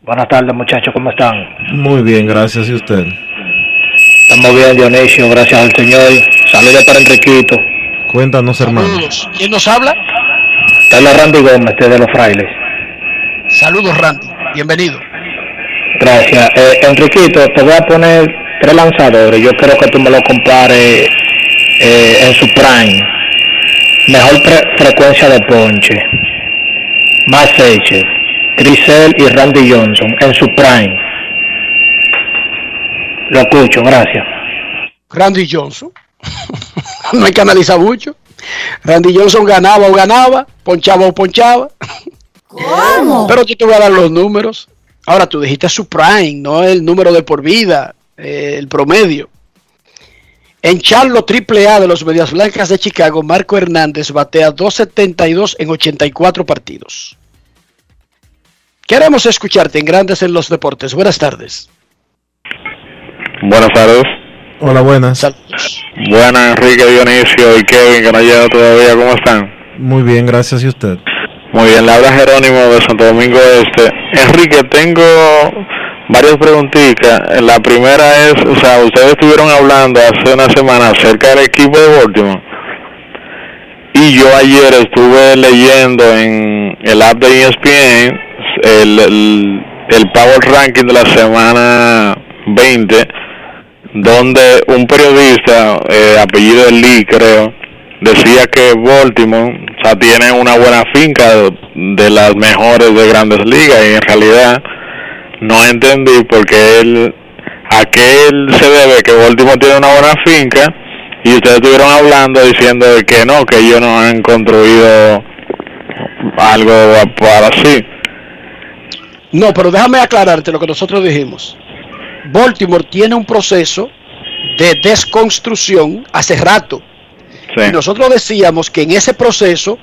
Buenas tardes, muchachos, ¿cómo están? Muy bien, gracias. ¿Y usted? Estamos bien, Dionisio, gracias al Señor. Saludos para Enriquito. Cuéntanos, hermano. Saludos. ¿Quién nos habla? Está la Randy Gómez, de los frailes. Saludos, Randy. Bienvenido. Gracias. Eh, Enriquito, te voy a poner tres lanzadores. Yo quiero que tú me lo compares eh, en su prime. Mejor pre- frecuencia de ponche. Más Seychelles, Grisel y Randy Johnson en su prime. Lo escucho, gracias. Randy Johnson. no hay que analizar mucho. Randy Johnson ganaba o ganaba, ponchaba o ponchaba. ¿Cómo? Pero yo te voy a dar los números. Ahora tú dijiste su prime, no el número de por vida, eh, el promedio. En Charlo Triple A de los Medias Blancas de Chicago, Marco Hernández batea 2.72 en 84 partidos. Queremos escucharte en Grandes en los Deportes. Buenas tardes. Buenas tardes. Hola, buenas. Buenas, Enrique, Dionisio y Kevin, que no llega todavía. ¿Cómo están? Muy bien, gracias. ¿Y usted? Muy bien, le habla Jerónimo de Santo Domingo Este. Enrique, tengo varias preguntitas. La primera es, o sea, ustedes estuvieron hablando hace una semana acerca del equipo de Baltimore. Y yo ayer estuve leyendo en el app de ESPN el, el, el Power Ranking de la semana 20, donde un periodista, eh, apellido Lee creo, decía que Baltimore o sea, tiene una buena finca de las mejores de grandes ligas y en realidad no entendí por qué él, a qué él se debe que Baltimore tiene una buena finca y ustedes estuvieron hablando diciendo de que no, que ellos no han construido algo para así. No, pero déjame aclararte lo que nosotros dijimos. Baltimore tiene un proceso de desconstrucción hace rato. Y nosotros decíamos que en ese proceso...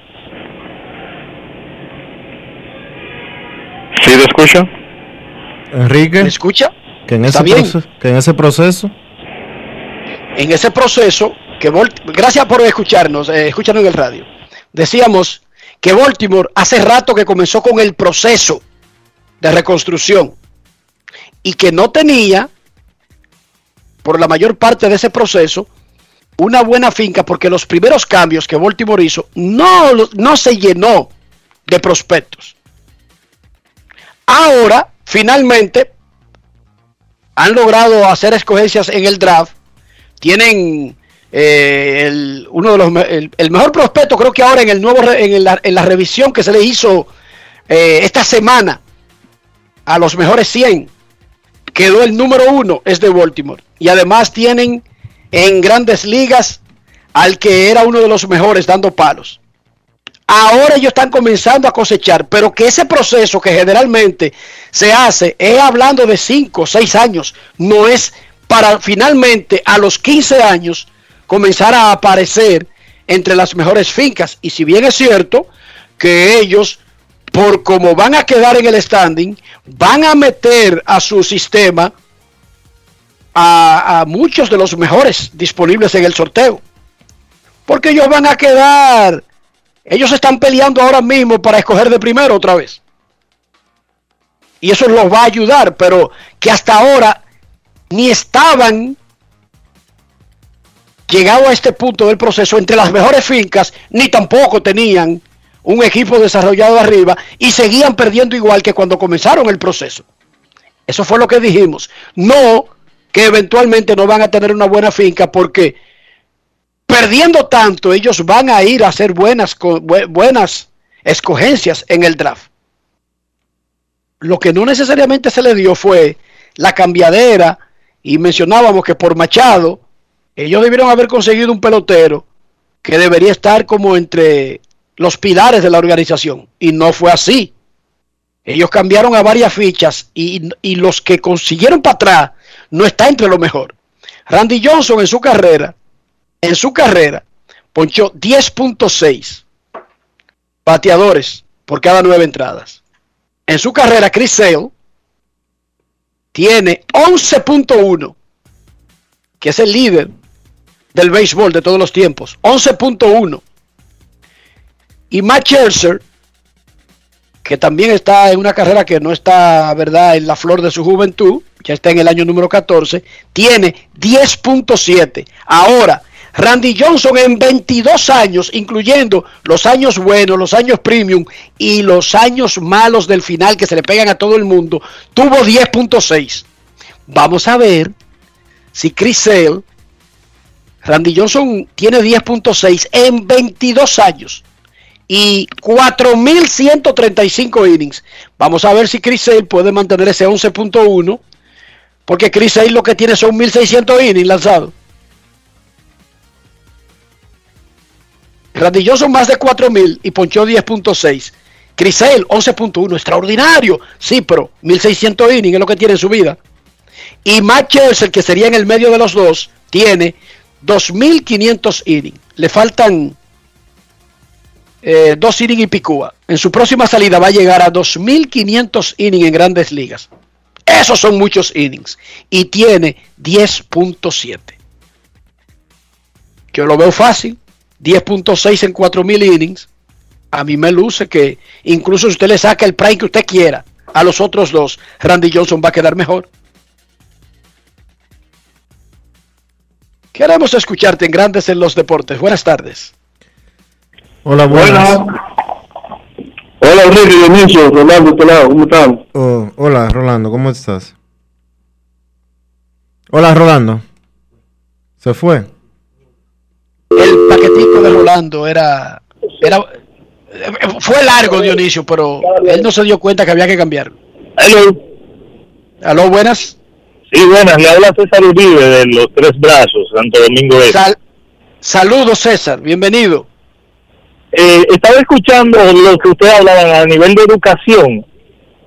¿Sí te escucho? Enrique. ¿Me escucha? Que en, ¿Está ese proceso, que en ese proceso. En ese proceso, que gracias por escucharnos, eh, escucharnos en el radio. Decíamos que Baltimore hace rato que comenzó con el proceso de reconstrucción y que no tenía, por la mayor parte de ese proceso, una buena finca porque los primeros cambios que Baltimore hizo no, no se llenó de prospectos. Ahora, finalmente, han logrado hacer escogencias en el draft. Tienen eh, el, uno de los el, mejor prospecto, creo que ahora en el nuevo en la, en la revisión que se le hizo eh, esta semana a los mejores 100 quedó el número uno es de Baltimore y además tienen en grandes ligas al que era uno de los mejores dando palos. Ahora ellos están comenzando a cosechar, pero que ese proceso que generalmente se hace es hablando de 5 o 6 años, no es para finalmente a los 15 años comenzar a aparecer entre las mejores fincas. Y si bien es cierto que ellos, por como van a quedar en el standing, van a meter a su sistema a, a muchos de los mejores disponibles en el sorteo. Porque ellos van a quedar, ellos están peleando ahora mismo para escoger de primero otra vez. Y eso los va a ayudar, pero que hasta ahora ni estaban llegado a este punto del proceso entre las mejores fincas, ni tampoco tenían un equipo desarrollado arriba y seguían perdiendo igual que cuando comenzaron el proceso. Eso fue lo que dijimos. No que eventualmente no van a tener una buena finca porque perdiendo tanto ellos van a ir a hacer buenas, escogencias en el draft. Lo que no necesariamente se le dio fue la cambiadera y mencionábamos que por Machado ellos debieron haber conseguido un pelotero que debería estar como entre los pilares de la organización y no fue así. Ellos cambiaron a varias fichas y, y los que consiguieron para atrás no está entre lo mejor. Randy Johnson en su carrera, en su carrera, ponchó 10.6 bateadores por cada nueve entradas. En su carrera, Chris Sale tiene 11.1, que es el líder del béisbol de todos los tiempos. 11.1. Y Matt Scherzer, que también está en una carrera que no está, ¿verdad?, en la flor de su juventud, ya está en el año número 14, tiene 10.7. Ahora, Randy Johnson en 22 años, incluyendo los años buenos, los años premium y los años malos del final que se le pegan a todo el mundo, tuvo 10.6. Vamos a ver si Chris Sale, Randy Johnson tiene 10.6 en 22 años y 4.135 innings. Vamos a ver si Chris Sale puede mantener ese 11.1, porque Chris Sale lo que tiene son 1.600 innings lanzados. Randy más de 4.000 y ponchó 10.6. Crisel 11.1, extraordinario. Sí, pero 1.600 innings es lo que tiene en su vida. Y Matt el que sería en el medio de los dos, tiene 2.500 innings. Le faltan eh, dos innings y picúa. En su próxima salida va a llegar a 2.500 innings en grandes ligas. Esos son muchos innings. Y tiene 10.7. Yo lo veo fácil. 10.6 en 4.000 innings. A mí me luce que incluso si usted le saca el prime que usted quiera a los otros dos, Randy Johnson va a quedar mejor. Queremos escucharte en Grandes en los Deportes. Buenas tardes. Hola, buenas. Hola, Enrique Dionisio, Rolando, ¿cómo están? Oh, hola, Rolando, ¿cómo estás? Hola, Rolando. ¿Se fue? el paquetico de Rolando era, era fue largo Dionisio, pero él no se dio cuenta que había que cambiar. Aló. Aló, buenas. Sí, buenas, le habla César Uribe de los Tres Brazos, Santo Domingo Este. saludos César, bienvenido. Eh, estaba escuchando lo que usted hablaba a nivel de educación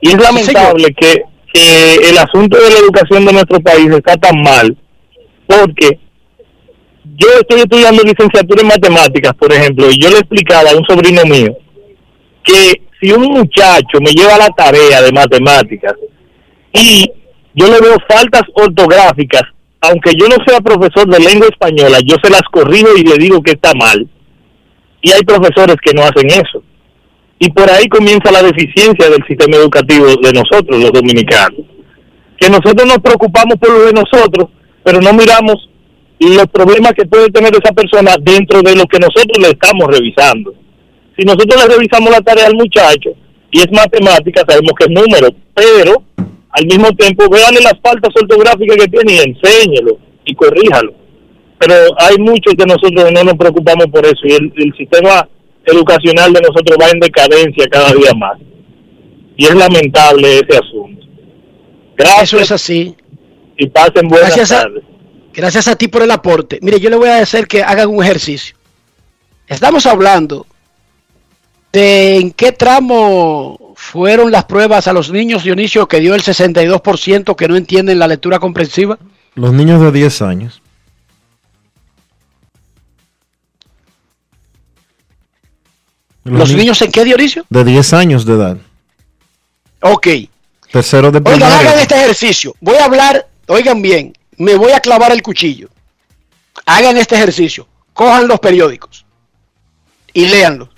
y es lamentable que, que el asunto de la educación de nuestro país está tan mal porque yo estoy estudiando licenciatura en matemáticas, por ejemplo, y yo le explicaba a un sobrino mío que si un muchacho me lleva la tarea de matemáticas y yo le veo faltas ortográficas, aunque yo no sea profesor de lengua española, yo se las corrijo y le digo que está mal. Y hay profesores que no hacen eso. Y por ahí comienza la deficiencia del sistema educativo de nosotros, los dominicanos. Que nosotros nos preocupamos por lo de nosotros, pero no miramos los problemas que puede tener esa persona dentro de lo que nosotros le estamos revisando. Si nosotros le revisamos la tarea al muchacho y es matemática, sabemos que es número, pero al mismo tiempo véanle las faltas ortográficas que tiene y enséñelo y corríjalo. Pero hay muchos que nosotros no nos preocupamos por eso y el, sistema educacional de nosotros va en decadencia cada día más. Y es lamentable ese asunto. Gracias. Eso es así. Y pasen buenas tardes. Gracias a ti por el aporte. Mire, yo le voy a hacer que hagan un ejercicio. Estamos hablando de en qué tramo fueron las pruebas a los niños, Dionisio, que dio el 62% que no entienden la lectura comprensiva. Los niños de 10 años. ¿Los, niños en qué, Dionisio? De 10 años de edad. Ok. Tercero de Oigan, hagan este ejercicio. Voy a hablar, oigan bien, me voy a clavar el cuchillo. Hagan este ejercicio. Cojan los periódicos y léanlos.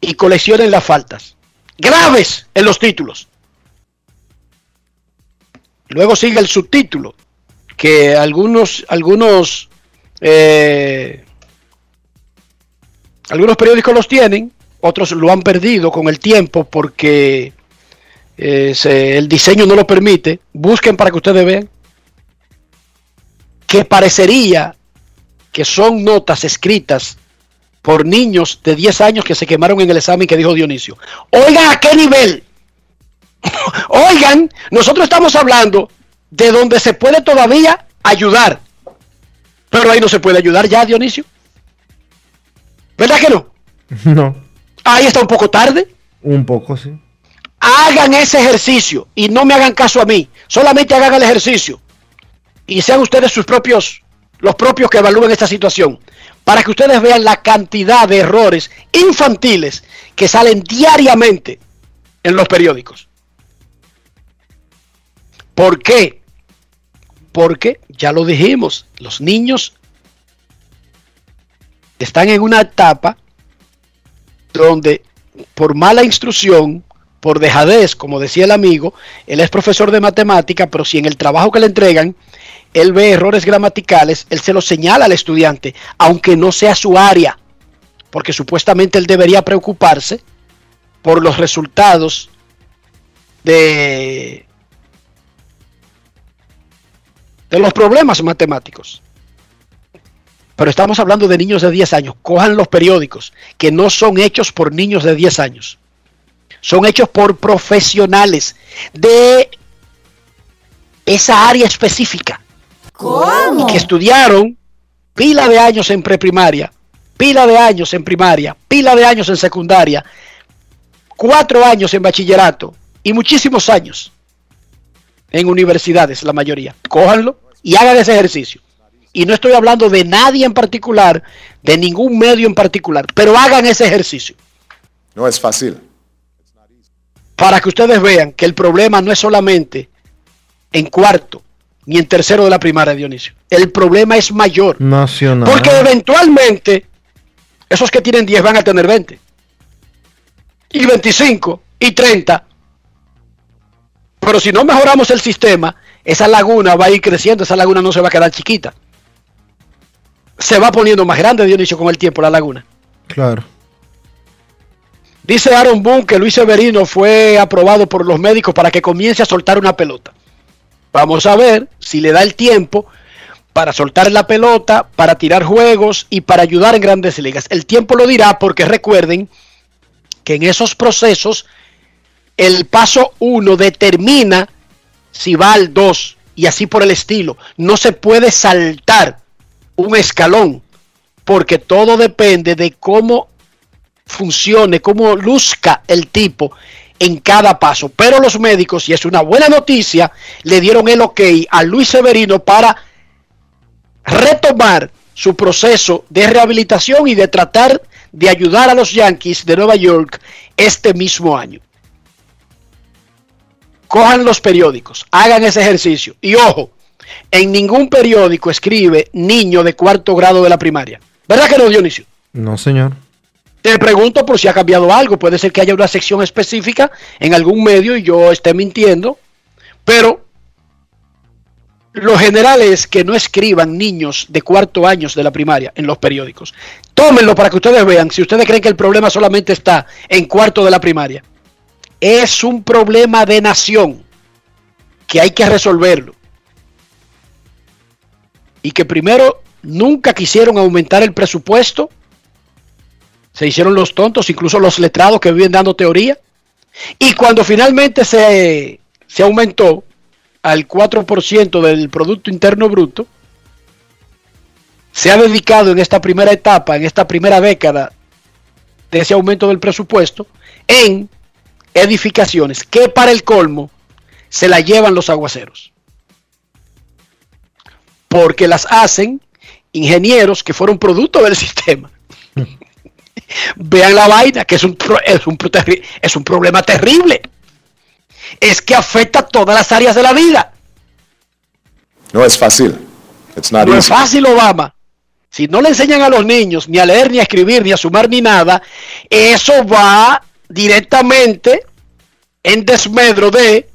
Y coleccionen las faltas. Graves en los títulos. Luego sigue el subtítulo. Que algunos, algunos, eh, algunos periódicos los tienen. otros lo han perdido con el tiempo porque eh, se- el diseño no lo permite. Busquen para que ustedes vean que parecería que son notas escritas por niños de 10 años que se quemaron en el examen que dijo Dionisio. Oigan a qué nivel. Oigan, nosotros estamos hablando de donde se puede todavía ayudar. Pero ahí no se puede ayudar ya, Dionisio. ¿Verdad que no? No, Ahí está un poco tarde. un poco sí. Hagan ese ejercicio y no me hagan caso a mí. Solamente hagan el ejercicio. Y sean ustedes sus propios, los propios que evalúen esta situación. Para que ustedes vean la cantidad de errores infantiles que salen diariamente en los periódicos. ¿Por qué? Porque, ya lo dijimos, los niños están en una etapa donde por mala instrucción, por dejadez, como decía el amigo, él es profesor de matemática, pero si en el trabajo que le entregan, él ve errores gramaticales, él se los señala al estudiante, aunque no sea su área, porque supuestamente él debería preocuparse por los resultados de, de los problemas matemáticos. Pero estamos hablando de niños de 10 años. Cojan los periódicos, que no son hechos por niños de 10 años. Son hechos por profesionales de esa área específica. ¿Cómo? Y que estudiaron pila de años en preprimaria, pila de años en primaria, pila de años en secundaria, cuatro años en bachillerato y muchísimos años en universidades, la mayoría. Cójanlo y hagan ese ejercicio. Y no estoy hablando de nadie en particular, de ningún medio en particular, pero hagan ese ejercicio No es fácil. Para que ustedes vean que el problema no es solamente en cuarto ni en tercero de la primaria, Dionisio. El problema es mayor. Nacional. Porque eventualmente esos que tienen 10 van a tener 20. Y 25 y 30. Pero si no mejoramos el sistema, esa laguna va a ir creciendo, esa laguna no se va a quedar chiquita. Se va poniendo más grande, Dionisio, con el tiempo la laguna. Claro. Dice Aaron Boone que Luis Severino fue aprobado por los médicos para que comience a soltar una pelota. Vamos a ver si le da el tiempo para soltar la pelota, para tirar juegos y para ayudar en grandes ligas. El tiempo lo dirá porque recuerden que en esos procesos el paso 1 determina si va al 2 y así por el estilo. No se puede saltar un escalón porque todo depende de cómo funcione, cómo luzca el tipo en cada paso. Pero los médicos, y es una buena noticia, le dieron el ok a Luis Severino para retomar su proceso de rehabilitación y de tratar de ayudar a los Yankees de Nueva York este mismo año. Cojan los periódicos, hagan ese ejercicio. Y ojo, en ningún periódico escribe niño de cuarto grado de la primaria. ¿Verdad que no, Dionisio? No, señor. Te pregunto por si ha cambiado algo. Puede ser que haya una sección específica en algún medio y yo esté mintiendo. Pero lo general es que no escriban niños de cuarto años de la primaria en los periódicos. Tómenlo para que ustedes vean si ustedes creen que el problema solamente está en cuarto de la primaria. Es un problema de nación que hay que resolverlo. Y que primero nunca quisieron aumentar el presupuesto se hicieron los tontos, incluso los letrados que viven dando teoría. Y cuando finalmente se, se aumentó al 4% del Producto Interno Bruto, se ha dedicado en esta primera etapa, en esta primera década de ese aumento del presupuesto, en edificaciones que para el colmo se la llevan los aguaceros. Porque las hacen ingenieros que fueron producto del sistema. Vean la vaina, que es un, es, un, es un problema terrible. Es que afecta a todas las áreas de la vida. No es fácil. It's not No es fácil, Obama. Si no le enseñan a los niños ni a leer, ni a escribir, ni a sumar, ni nada, eso va directamente en desmedro de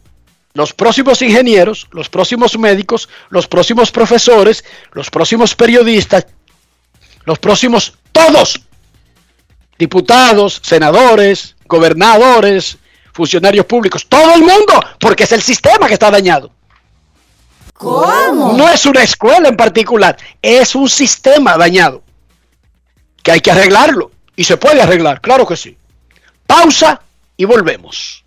los próximos ingenieros, los próximos médicos, los próximos profesores, los próximos periodistas, los próximos, todos. Diputados, senadores, gobernadores, funcionarios públicos, todo el mundo, porque es el sistema que está dañado. ¿Cómo? No es una escuela en particular, es un sistema dañado. Que hay que arreglarlo. Y se puede arreglar, claro que sí. Pausa y volvemos.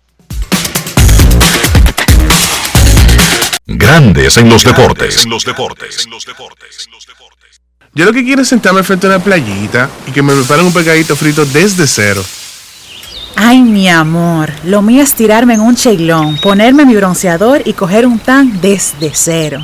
Grandes en los deportes. Yo lo que quiero es sentarme frente a una playita y que me preparen un pegadito frito desde cero. Ay, mi amor, lo mío es tirarme en un cheilón, ponerme mi bronceador y coger un tan desde cero.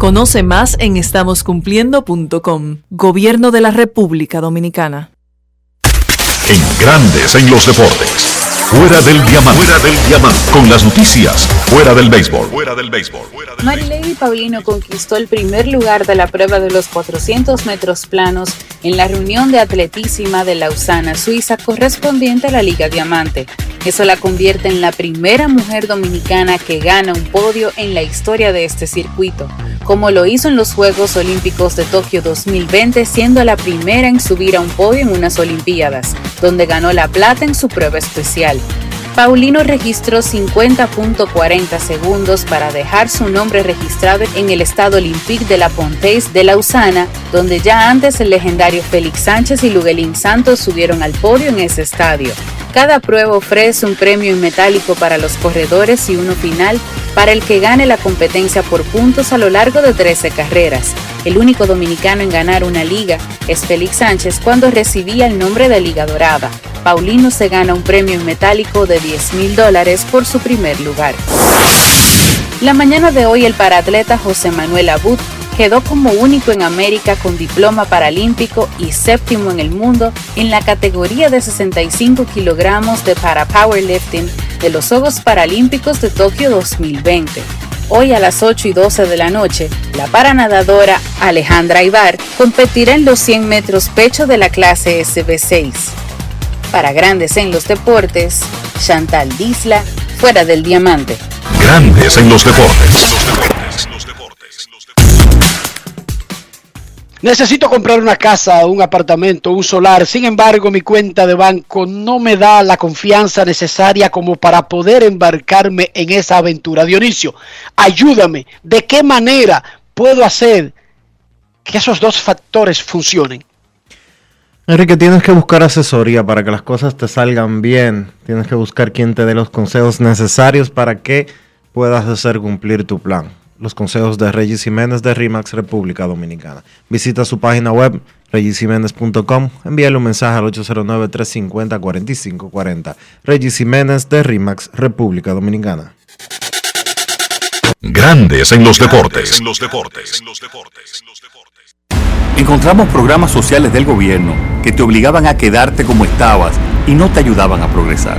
Conoce más en estamoscumpliendo.com. Gobierno de la República Dominicana. En Grandes en los deportes. Fuera del diamante. Fuera del diamante. Con las noticias. Fuera del béisbol. Fuera del béisbol. Marilady Paulino conquistó el primer lugar de la prueba de los 400 metros planos en la reunión de atletísima de Lausana, Suiza, correspondiente a la Liga Diamante. Eso la convierte en la primera mujer dominicana que gana un podio en la historia de este circuito, como lo hizo en los Juegos Olímpicos de Tokio 2020, siendo la primera en subir a un podio en unas Olimpiadas, donde ganó la plata en su prueba especial. Paulino registró 50.40 segundos para dejar su nombre registrado en el Estado Olympique de la Ponteis de Lausana, donde ya antes el legendario Félix Sánchez y Luguelín Santos subieron al podio en ese estadio. Cada prueba ofrece un premio en metálico para los corredores y uno final para el que gane la competencia por puntos a lo largo de 13 carreras. El único dominicano en ganar una liga es Félix Sánchez cuando recibía el nombre de Liga Dorada. Paulino se gana un premio en metálico de 10 mil dólares por su primer lugar. La mañana de hoy el paratleta José Manuel Abud quedó como único en América con diploma paralímpico y séptimo en el mundo en la categoría de 65 kilogramos de para powerlifting de los Juegos Paralímpicos de Tokio 2020. Hoy a las 8 y 12 de la noche, la paranadadora Alejandra Ibar competirá en los 100 metros pecho de la clase SB6. Para Grandes en los Deportes, Chantal Disla, fuera del diamante. Grandes en los deportes. Necesito comprar una casa, un apartamento, un solar. Sin embargo, mi cuenta de banco no me da la confianza necesaria como para poder embarcarme en esa aventura. Dionisio, ayúdame. ¿De qué manera puedo hacer que esos dos factores funcionen? Enrique, tienes que buscar asesoría para que las cosas te salgan bien. Tienes que buscar quien te dé los consejos necesarios para que puedas hacer cumplir tu plan los consejos de Regis Jiménez de RIMAX República Dominicana. Visita su página web regisjiménez.com, envíale un mensaje al 809-350-4540. Regis Jiménez de RIMAX República Dominicana. Grandes en los deportes. Encontramos programas sociales del gobierno que te obligaban a quedarte como estabas y no te ayudaban a progresar.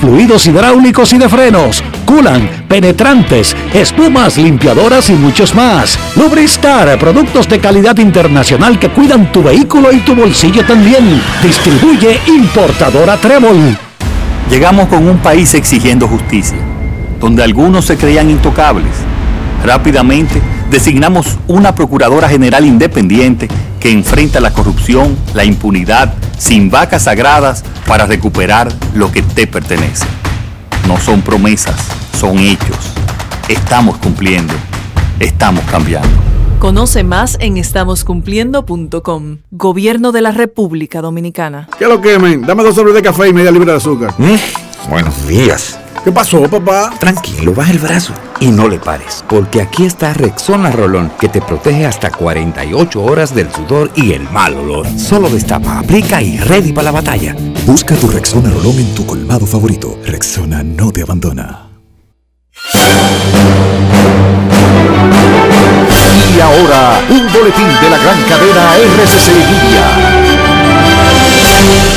fluidos hidráulicos y de frenos, culan, penetrantes, espumas, limpiadoras y muchos más. Lubristar, productos de calidad internacional que cuidan tu vehículo y tu bolsillo también. Distribuye importadora Trébol. Llegamos con un país exigiendo justicia, donde algunos se creían intocables. Rápidamente designamos una Procuradora General independiente que enfrenta la corrupción, la impunidad, sin vacas sagradas para recuperar lo que te pertenece. No son promesas, son hechos. Estamos cumpliendo, estamos cambiando. Conoce más en estamoscumpliendo.com. Gobierno de la República Dominicana. ¿Qué lo quemen? Dame dos sobres de café y media libra de azúcar. Buenos días. ¿Qué pasó, papá? Tranquilo, baja el brazo y no le pares, porque aquí está Rexona Rolón, que te protege hasta 48 horas del sudor y el mal olor. Solo destapa, aplica y ready para la batalla. Busca tu Rexona Rolón en tu colmado favorito. Rexona no te abandona. Y ahora, un boletín de la gran cadena RCC Libia.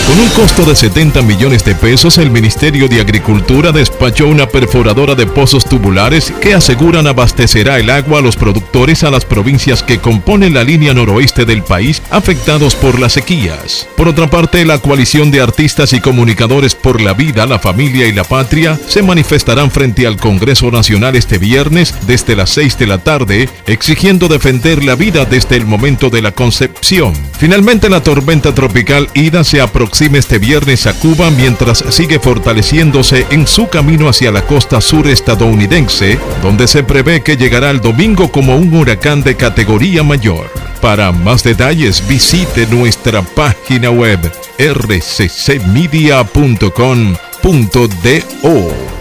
Con un costo de 70 millones de pesos, el Ministerio de Agricultura despachó una perforadora de pozos tubulares que aseguran abastecerá el agua a los productores a las provincias que componen la línea noroeste del país afectados por las sequías. Por otra parte, la coalición de artistas y comunicadores por la vida, la familia y la patria se manifestarán frente al Congreso Nacional este viernes desde las 6 de la tarde, exigiendo defender la vida desde el momento de la concepción. Finalmente, la tormenta tropical Ida se aproxima este viernes a Cuba mientras sigue fortaleciéndose en su camino hacia la costa sur estadounidense, donde se prevé que llegará el domingo como un huracán de categoría mayor. Para más detalles visite nuestra página web rccmedia.com.do.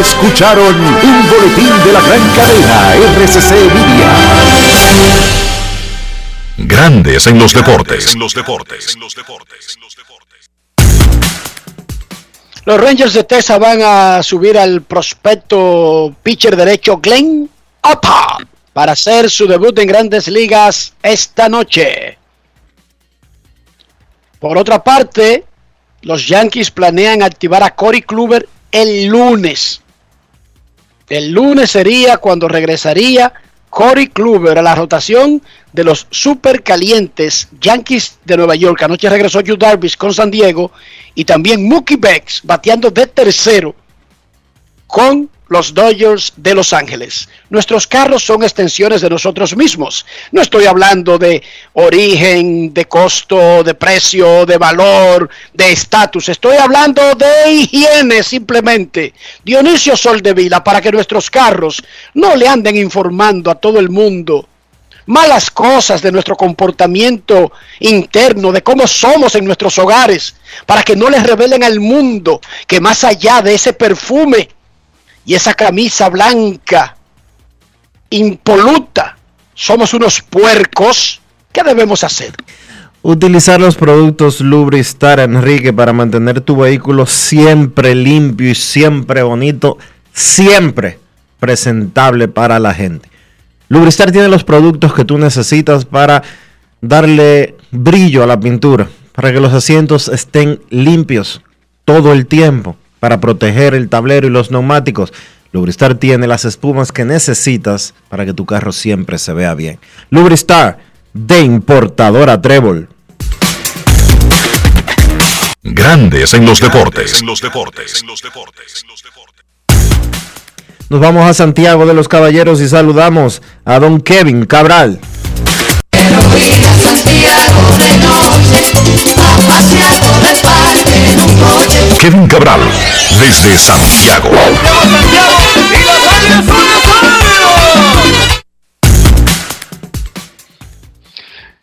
Escucharon un boletín de la gran cadena RCC Media. Grandes en los deportes. Los Rangers de Tesa van a subir al prospecto pitcher derecho Glenn Oppa para hacer su debut en grandes ligas esta noche. Por otra parte, los Yankees planean activar a Corey Kluber el lunes. El lunes sería cuando regresaría Corey Kluber a la rotación de los super calientes Yankees de Nueva York. Anoche regresó Yu Darvish con San Diego y también Mookie Becks bateando de tercero con los Dodgers de Los Ángeles. Nuestros carros son extensiones de nosotros mismos. No estoy hablando de origen, de costo, de precio, de valor, de estatus. Estoy hablando de higiene simplemente. Dionisio Soldevila, para que nuestros carros no le anden informando a todo el mundo malas cosas de nuestro comportamiento interno, de cómo somos en nuestros hogares, para que no les revelen al mundo que más allá de ese perfume y esa camisa blanca impoluta, somos unos puercos, ¿qué debemos hacer? Utilizar los productos Lubristar, Enrique, para mantener tu vehículo siempre limpio y siempre bonito, siempre presentable para la gente. Lubristar tiene los productos que tú necesitas para darle brillo a la pintura, para que los asientos estén limpios todo el tiempo, para proteger el tablero y los neumáticos. Lubristar tiene las espumas que necesitas para que tu carro siempre se vea bien. Lubristar de importadora Trébol. Grandes en los deportes. En los deportes. Nos vamos a Santiago de los Caballeros y saludamos a don Kevin Cabral. Kevin Cabral, desde Santiago.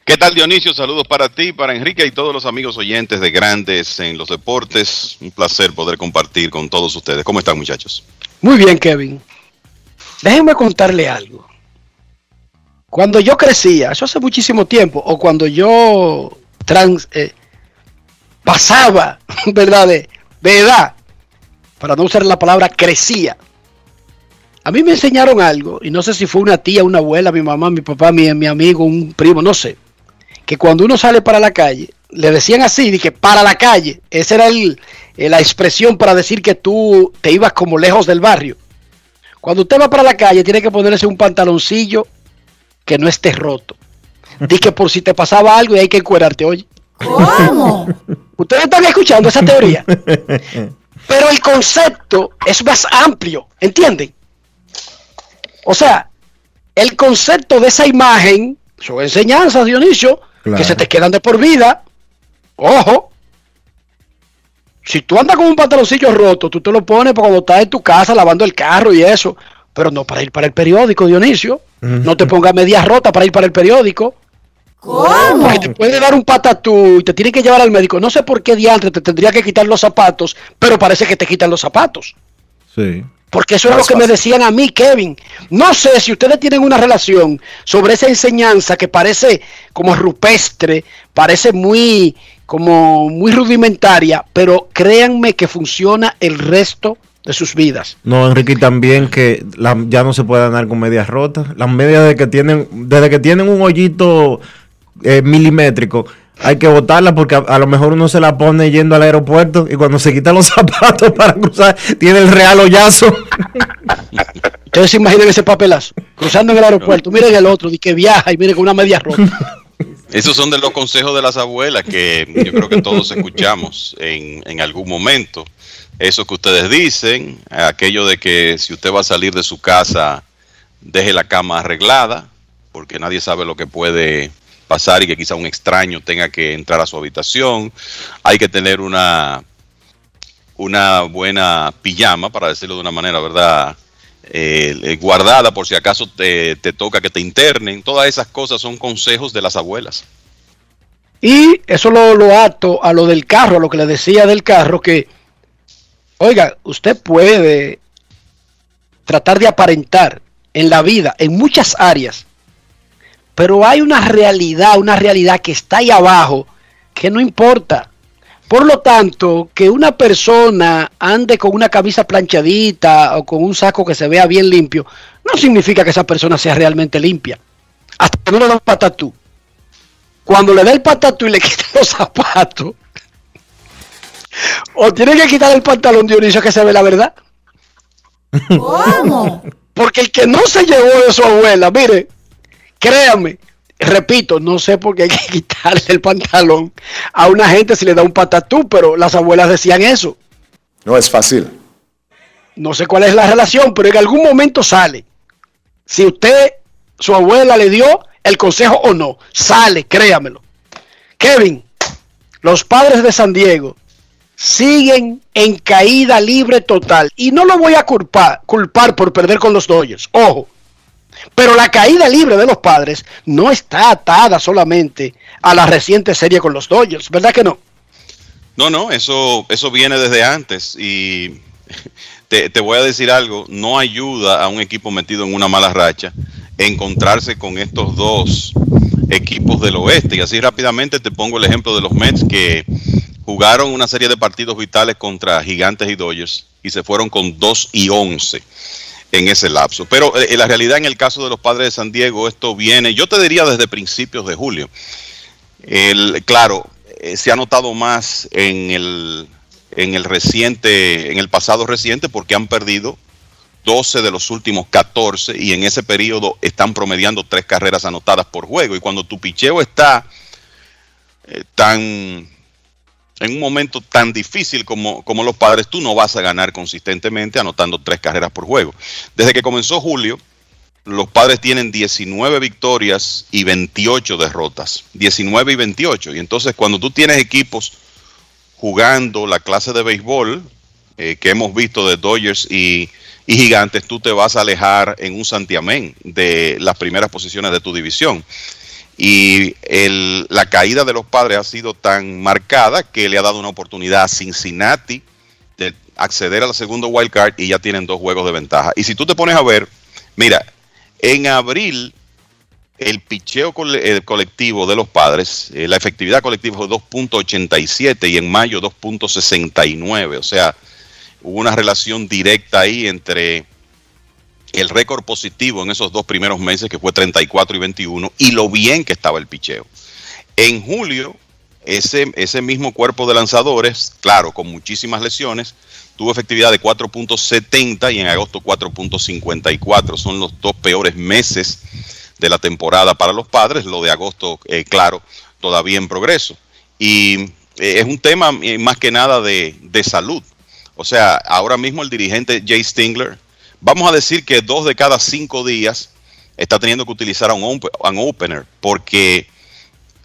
¿Qué tal Dionisio? Saludos para ti, para Enrique y todos los amigos oyentes de Grandes en los Deportes. Un placer poder compartir con todos ustedes. ¿Cómo están muchachos? Muy bien, Kevin. Déjenme contarle algo. Cuando yo crecía, eso hace muchísimo tiempo, o cuando yo trans, eh, pasaba, ¿verdad? De, de edad, para no usar la palabra crecía. A mí me enseñaron algo, y no sé si fue una tía, una abuela, mi mamá, mi papá, mi, mi amigo, un primo, no sé, que cuando uno sale para la calle, le decían así, dije, para la calle. Esa era el, eh, la expresión para decir que tú te ibas como lejos del barrio. Cuando usted va para la calle, tiene que ponerse un pantaloncillo que no esté roto. Dije por si te pasaba algo y hay que encuerarte, oye. ¿Cómo? Ustedes están escuchando esa teoría. Pero el concepto es más amplio, ¿entienden? O sea, el concepto de esa imagen son enseñanzas, Dionisio, que se te quedan de por vida. Ojo. Si tú andas con un pantaloncillo roto, tú te lo pones para cuando estás en tu casa lavando el carro y eso. Pero no para ir para el periódico, Dionisio. No te pongas medias rotas para ir para el periódico. ¿Cómo? Porque te puede dar un patatú y te tiene que llevar al médico. No sé por qué diantre te tendría que quitar los zapatos, pero parece que te quitan los zapatos. Sí. Porque eso es lo que me decían a mí, Kevin. No sé si ustedes tienen una relación sobre esa enseñanza que parece como rupestre, parece muy como muy rudimentaria, pero créanme que funciona el resto de sus vidas. No, Enrique, y también que la- ya no se puede andar con medias rotas. Las medias de que tienen, desde que tienen un hoyito eh, milimétrico, hay que botarlas porque a, a lo mejor uno se la pone yendo al aeropuerto y cuando se quita los zapatos para cruzar, tiene el real hoyazo. Ustedes se imaginan ese papelazo, cruzando en el aeropuerto, miren el otro, que viaja y miren con una media rota. Esos son de los consejos de las abuelas que yo creo que todos escuchamos en, en algún momento. Eso que ustedes dicen, aquello de que si usted va a salir de su casa, deje la cama arreglada, porque nadie sabe lo que puede pasar y que quizá un extraño tenga que entrar a su habitación. Hay que tener una, una buena pijama, para decirlo de una manera, ¿verdad? Eh, eh, guardada por si acaso te, te toca que te internen. Todas esas cosas son consejos de las abuelas. Y eso lo, lo ato a lo del carro, a lo que le decía del carro, que, oiga, usted puede tratar de aparentar en la vida, en muchas áreas, pero hay una realidad, una realidad que está ahí abajo, que no importa. Por lo tanto, que una persona ande con una camisa planchadita o con un saco que se vea bien limpio, no significa que esa persona sea realmente limpia. Hasta que no le da un patatú. Cuando le da el patatú y le quita los zapatos, o tiene que quitar el pantalón Dionisio que se ve la verdad. ¿Cómo? Porque el que no se llevó de su abuela, mire, créame, repito, no sé por qué hay que quitarle el pantalón a una gente si le da un patatú, pero las abuelas decían eso. No es fácil. No sé cuál es la relación, pero en algún momento sale. Si usted, su abuela le dio el consejo o no, sale, créamelo. Kevin, los padres de San Diego siguen en caída libre total. Y no lo voy a culpar, culpar por perder con los Dodgers. Ojo. Pero la caída libre de los padres no está atada solamente a la reciente serie con los Dodgers, ¿verdad que no? No, no, eso, eso viene desde antes y te, te voy a decir algo, no ayuda a un equipo metido en una mala racha encontrarse con estos dos equipos del oeste. Y así rápidamente te pongo el ejemplo de los Mets que jugaron una serie de partidos vitales contra Gigantes y Dodgers y se fueron con 2 y 11 en ese lapso. Pero en la realidad en el caso de los padres de San Diego, esto viene, yo te diría desde principios de julio. Claro, eh, se ha notado más en el, en el reciente, en el pasado reciente, porque han perdido 12 de los últimos 14 y en ese periodo están promediando tres carreras anotadas por juego. Y cuando tu picheo está eh, tan en un momento tan difícil como, como los padres, tú no vas a ganar consistentemente anotando tres carreras por juego. Desde que comenzó julio, los padres tienen 19 victorias y 28 derrotas. 19 y 28. Y entonces cuando tú tienes equipos jugando la clase de béisbol eh, que hemos visto de Dodgers y, y, Gigantes, tú te vas a alejar en un santiamén de las primeras posiciones de tu división. Y el, la caída de los padres ha sido tan marcada que le ha dado una oportunidad a Cincinnati de acceder a la segunda wild card y ya tienen dos juegos de ventaja. Y si tú te pones a ver, mira, en abril, el picheo colectivo de los padres, eh, la efectividad colectiva fue 2.87 y en mayo 2.69. O sea, hubo una relación directa ahí entre el récord positivo en esos dos primeros meses, que fue 34 y 21, y lo bien que estaba el picheo. En julio, ese, ese mismo cuerpo de lanzadores, claro, con muchísimas lesiones, tuvo efectividad de 4.70 y en agosto 4.54. Son los dos peores meses de la temporada para los padres. Lo de agosto, eh, claro, todavía en progreso. Y eh, es un tema eh, más que nada de, de, salud. O sea, ahora mismo el dirigente Jay Stingler, vamos a decir que dos de cada cinco días está teniendo que utilizar a un, opener porque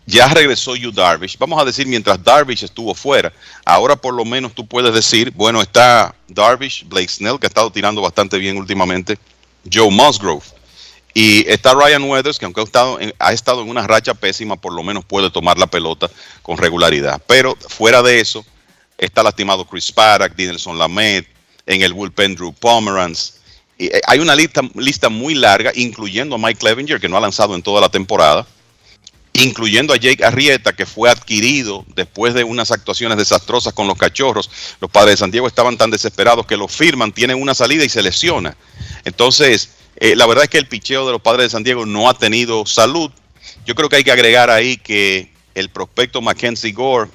ya regresó Yu Darvish. Vamos a decir, mientras Darvish estuvo fuera, ahora por lo menos tú puedes decir, bueno, está Darvish, Blake Snell, que ha estado tirando bastante bien últimamente, Joe Musgrove. Y está Ryan Weathers, que aunque ha estado, en, ha estado en una racha pésima, por lo menos puede tomar la pelota con regularidad. Pero fuera de eso, está lastimado Chris Paddock, Dinelson Lamet, en el bullpen Drew Pomeranz. Eh, hay una lista, lista muy larga, incluyendo a Mike Clevenger, que no ha lanzado en toda la temporada incluyendo a Jake Arrieta, que fue adquirido después de unas actuaciones desastrosas con los cachorros. Los padres de San Diego estaban tan desesperados que lo firman, tienen una salida y se lesiona. Entonces, eh, la verdad es que el picheo de los padres de San Diego no ha tenido salud. Yo creo que hay que agregar ahí que el prospecto Mackenzie Gore,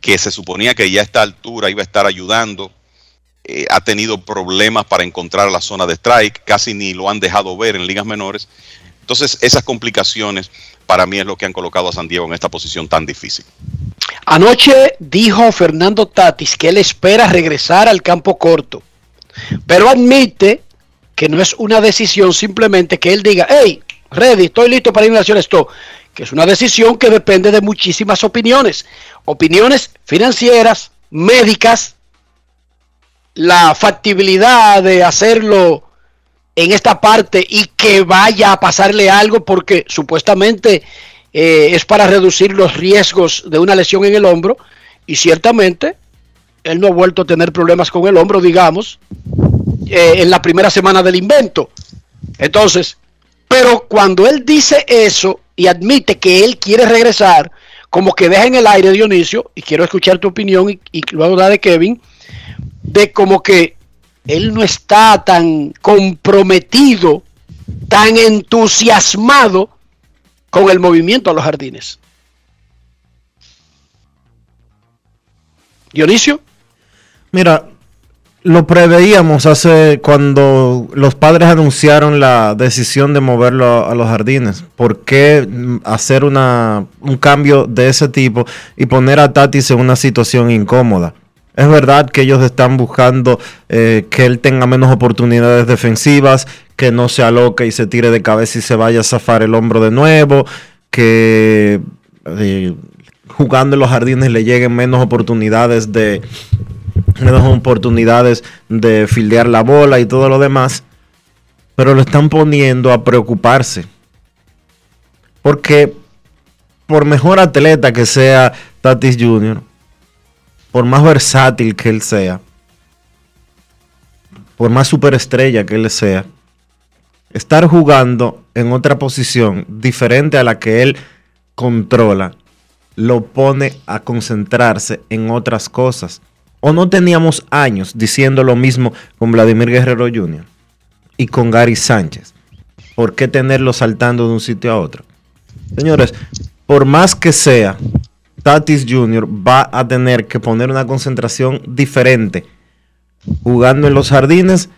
que se suponía que ya a esta altura iba a estar ayudando, eh, ha tenido problemas para encontrar la zona de strike, casi ni lo han dejado ver en ligas menores. Entonces, esas complicaciones para mí es lo que han colocado a San Diego en esta posición tan difícil. Anoche dijo Fernando Tatis que él espera regresar al campo corto, pero admite que no es una decisión simplemente que él diga, hey, ready, estoy listo para ir a esto, que es una decisión que depende de muchísimas opiniones, opiniones financieras, médicas, la factibilidad de hacerlo en esta parte y que vaya a pasarle algo porque supuestamente eh, es para reducir los riesgos de una lesión en el hombro y ciertamente él no ha vuelto a tener problemas con el hombro, digamos, eh, en la primera semana del invento. Entonces, pero cuando él dice eso y admite que él quiere regresar, como que deja en el aire Dionisio, y quiero escuchar tu opinión y, y luego la de Kevin, de como que él no está tan comprometido, tan entusiasmado con el movimiento a los jardines. Dionisio. Mira, lo preveíamos hace cuando los padres anunciaron la decisión de moverlo a, los jardines. ¿Por qué hacer una, un cambio de ese tipo y poner a Tatis en una situación incómoda? Es verdad que ellos están buscando eh, que él tenga menos oportunidades defensivas, que no se aloque y se tire de cabeza y se vaya a zafar el hombro de nuevo, que eh, jugando en los jardines le lleguen menos oportunidades de menos oportunidades de fildear la bola y todo lo demás, pero lo están poniendo a preocuparse. Porque por mejor atleta que sea Tatis Jr., por más versátil que él sea, por más superestrella que él sea, estar jugando en otra posición diferente a la que él controla, lo pone a concentrarse en otras cosas. O no teníamos años diciendo lo mismo con Vladimir Guerrero Jr. y con Gary Sánchez. ¿Por qué tenerlo saltando de un sitio a otro? Señores, por más que sea, Tatis Jr. va a tener que poner una concentración diferente jugando en los jardines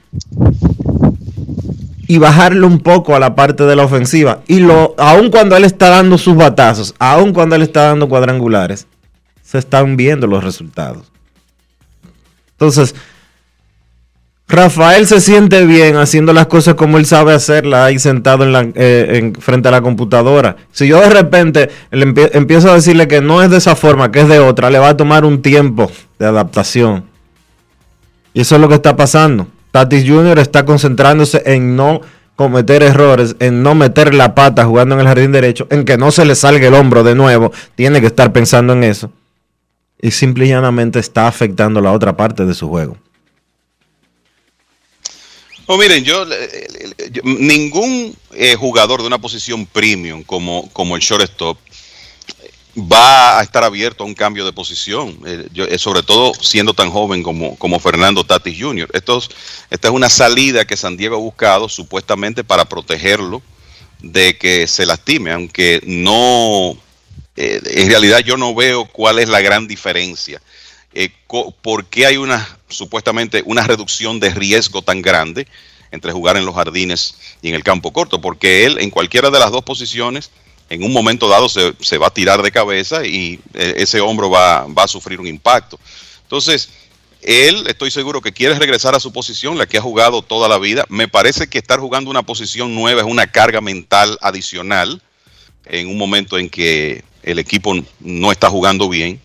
y bajarle un poco a la parte de la ofensiva. Y lo, aun cuando él está dando sus batazos, aun cuando él está dando cuadrangulares, se están viendo los resultados. Entonces, Rafael se siente bien haciendo las cosas como él sabe hacerlas ahí sentado en la, eh, frente a la computadora. Si yo de repente le empiezo a decirle que no es de esa forma, que es de otra, le va a tomar un tiempo de adaptación. Y eso es lo que está pasando. Tatis Jr. está concentrándose en no cometer errores, en no meter la pata jugando en el jardín derecho, en que no se le salga el hombro de nuevo. Tiene que estar pensando en eso. Y simple y llanamente está afectando la otra parte de su juego. Oh, miren, yo, ningún eh, jugador de una posición premium como, como el shortstop va a estar abierto a un cambio de posición, eh, eh, sobre todo siendo tan joven como, como Fernando Tatis Jr. Esto, esta es una salida que San Diego ha buscado supuestamente para protegerlo de que se lastime, aunque no, eh, en realidad yo no veo cuál es la gran diferencia. ¿Por qué hay una, supuestamente, una reducción de riesgo tan grande entre jugar en los jardines y en el campo corto? Porque él en cualquiera de las dos posiciones en un momento dado se, va a tirar de cabeza y eh, ese hombro va, a sufrir un impacto. Entonces, él estoy seguro que quiere regresar a su posición, la que ha jugado toda la vida. Me parece que estar jugando una posición nueva es una carga mental adicional en un momento en que el equipo no está jugando bien.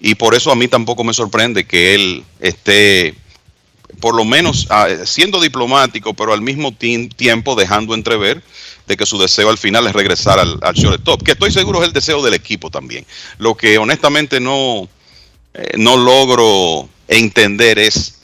Y por eso a mí tampoco me sorprende que él esté, por lo menos, ah, siendo diplomático, pero al mismo tiempo dejando entrever de que su deseo al final es regresar al, al shortstop, que estoy seguro es el deseo del equipo también. Lo que honestamente no, eh, no logro entender es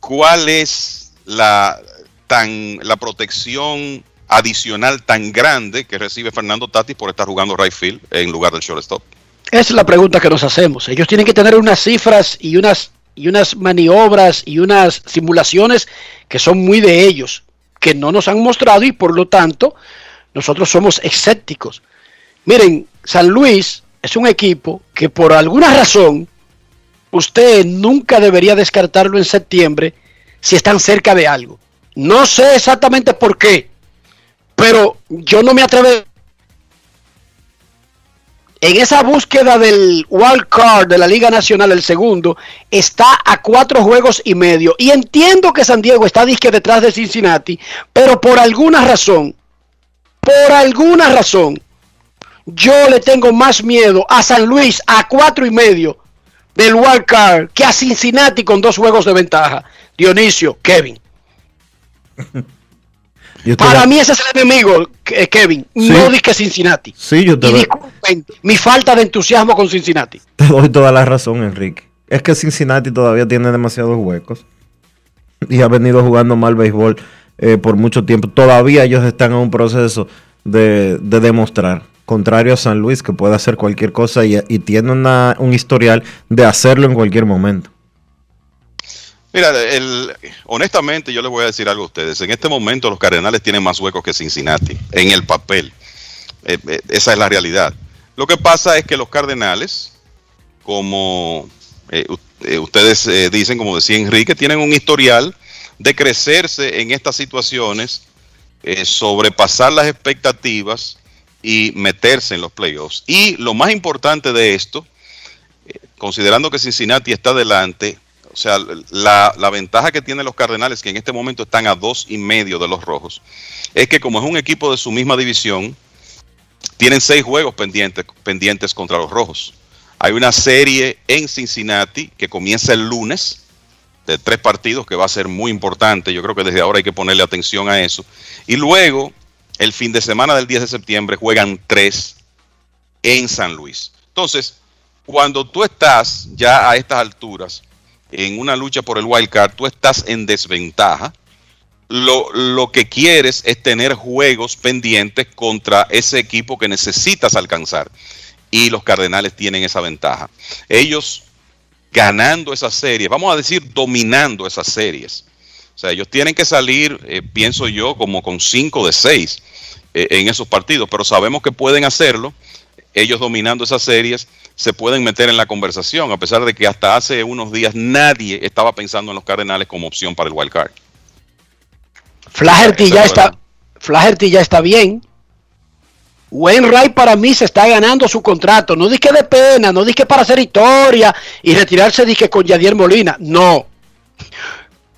cuál es la, tan, la protección adicional tan grande que recibe Fernando Tatis por estar jugando right field en lugar del shortstop. Es la pregunta que nos hacemos. Ellos tienen que tener unas cifras y unas, y unas maniobras y unas simulaciones que son muy de ellos que no nos han mostrado y por lo tanto nosotros somos escépticos. Miren, San Luis es un equipo que por alguna razón usted nunca debería descartarlo en septiembre si están cerca de algo. No sé exactamente por qué, pero yo no me atrevo en esa búsqueda del wild card de la Liga Nacional, el segundo, está a cuatro juegos y medio. Y entiendo que San Diego está disque detrás de Cincinnati, pero por alguna razón, por alguna razón, yo le tengo más miedo a San Luis a cuatro y medio del wild card que a Cincinnati con dos juegos de ventaja. Dionisio, Kevin. Para mí ese es el enemigo, eh, Kevin. No dije Cincinnati. Sí, yo te y disculpen mi falta de entusiasmo con Cincinnati. Te doy toda la razón, Enrique. Es que Cincinnati todavía tiene demasiados huecos. Y ha venido jugando mal béisbol eh, por mucho tiempo. Todavía ellos están en un proceso de, demostrar. Contrario a San Luis, que puede hacer cualquier cosa y, tiene un historial de hacerlo en cualquier momento. Mira, honestamente yo les voy a decir algo a ustedes. En este momento los Cardenales tienen más huecos que Cincinnati en el papel. Eh, eh, esa es la realidad. Lo que pasa es que los Cardenales, como eh, ustedes dicen, como decía Enrique, tienen un historial de crecerse en estas situaciones, sobrepasar las expectativas y meterse en los playoffs. Y lo más importante de esto, considerando que Cincinnati está adelante, o sea, la, ventaja que tienen los Cardenales, que en este momento están a dos y medio de los rojos, es que como es un equipo de su misma división, tienen seis juegos pendientes, pendientes contra los rojos. Hay una serie en Cincinnati que comienza el lunes de tres partidos que va a ser muy importante. Yo creo que desde ahora hay que ponerle atención a eso. Y luego, el fin de semana del 10 de septiembre, juegan tres en San Luis. Entonces, cuando tú estás ya a estas alturas, en una lucha por el wild card, tú estás en desventaja lo, lo que quieres es tener juegos pendientes contra ese equipo que necesitas alcanzar. Y los Cardenales tienen esa ventaja. Ellos ganando esas series, vamos a decir dominando esas series. O sea, ellos tienen que salir, eh, pienso yo, como con 5 de 6 eh, en esos partidos, pero sabemos que pueden hacerlo. Ellos dominando esas series se pueden meter en la conversación, a pesar de que hasta hace unos días nadie estaba pensando en los Cardenales como opción para el wild card. Flaherty ya está, Flaherty ya está bien. Wainwright para mí se está ganando su contrato. No dije de pena, no dije para hacer historia y retirarse dije con Yadier Molina. No.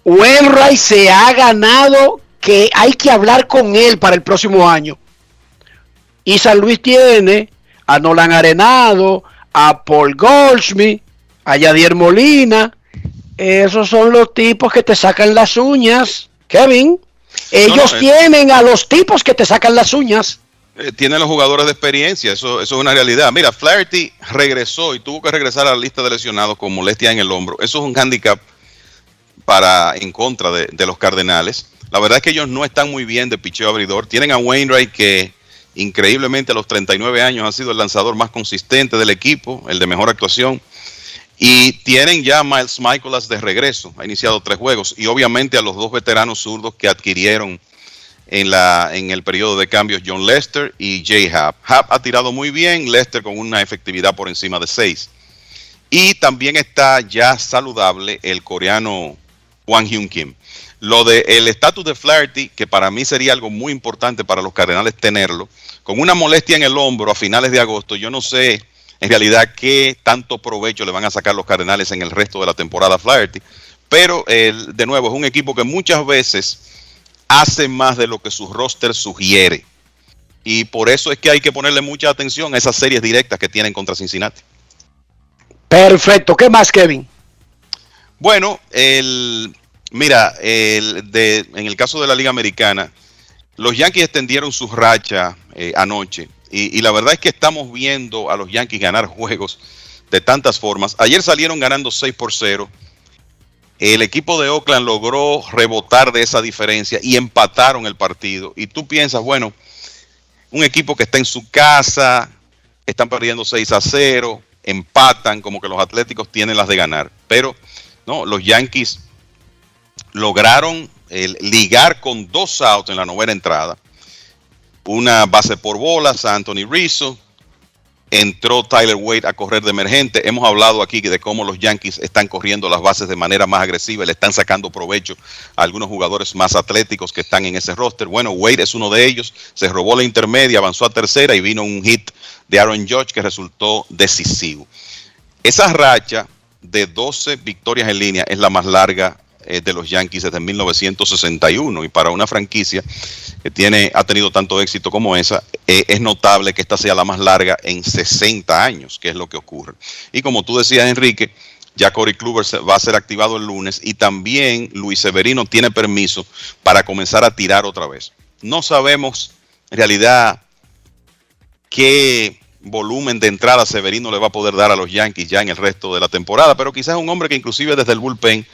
Wainwright se ha ganado que hay que hablar con él para el próximo año. Y San Luis tiene a Nolan Arenado, a Paul Goldschmidt, a Yadier Molina. Esos son los tipos que te sacan las uñas, Kevin. Ellos no, eh. tienen a los tipos que te sacan las uñas. Eh, tienen los jugadores de experiencia, eso, eso es una realidad. Mira, Flaherty regresó y tuvo que regresar a la lista de lesionados con molestia en el hombro. Eso es un handicap para en contra de, de los Cardenales. La verdad es que ellos no están muy bien de picheo abridor. Tienen a Wainwright que increíblemente a los 39 años ha sido el lanzador más consistente del equipo, el de mejor actuación. Y tienen ya a Miles Michaelas de regreso, ha iniciado tres juegos. Y obviamente a los dos veteranos zurdos que adquirieron en, la, en el periodo de cambios, John Lester y Jay Happ. Happ ha tirado muy bien, Lester con una efectividad por encima de 6. Y también está ya saludable el coreano Wang Hyun Kim. Lo de el estatus de Flaherty, que para mí sería algo muy importante para los Cardenales tenerlo, con una molestia en el hombro a finales de agosto, yo no sé en realidad qué tanto provecho le van a sacar los Cardenales en el resto de la temporada a Flaherty. Pero el, de nuevo, es un equipo que muchas veces hace más de lo que su roster sugiere. Y por eso es que hay que ponerle mucha atención a esas series directas que tienen contra Cincinnati. Perfecto. ¿Qué más, Kevin? Bueno, el, mira, en el caso de la Liga Americana, los Yankees extendieron su racha eh, anoche. Y, y, la verdad es que estamos viendo a los Yankees ganar juegos de tantas formas. Ayer salieron ganando 6 por 0. El equipo de Oakland logró rebotar de esa diferencia y empataron el partido. Y tú piensas, bueno, un equipo que está en su casa, están perdiendo 6 a 0, empatan, como que los Atléticos tienen las de ganar. Pero no, los Yankees lograron ligar con dos outs en la novena entrada. Una base por bolas a Anthony Rizzo, entró Tyler Wade a correr de emergente. Hemos hablado aquí de cómo los Yankees están corriendo las bases de manera más agresiva, le están sacando provecho a algunos jugadores más atléticos que están en ese roster. Bueno, Wade es uno de ellos, se robó la intermedia, avanzó a tercera y vino un hit de Aaron Judge que resultó decisivo. Esa racha de 12 victorias en línea es la más larga de los Yankees desde 1961 y para una franquicia que tiene, ha tenido tanto éxito como esa, eh, es notable que esta sea la más larga en 60 años, que es lo que ocurre. Y como tú decías, Enrique, ya Corey Kluber va a ser activado el lunes y también Luis Severino tiene permiso para comenzar a tirar otra vez. No sabemos en realidad qué volumen de entrada Severino le va a poder dar a los Yankees ya en el resto de la temporada, pero quizás un hombre que inclusive desde el bullpen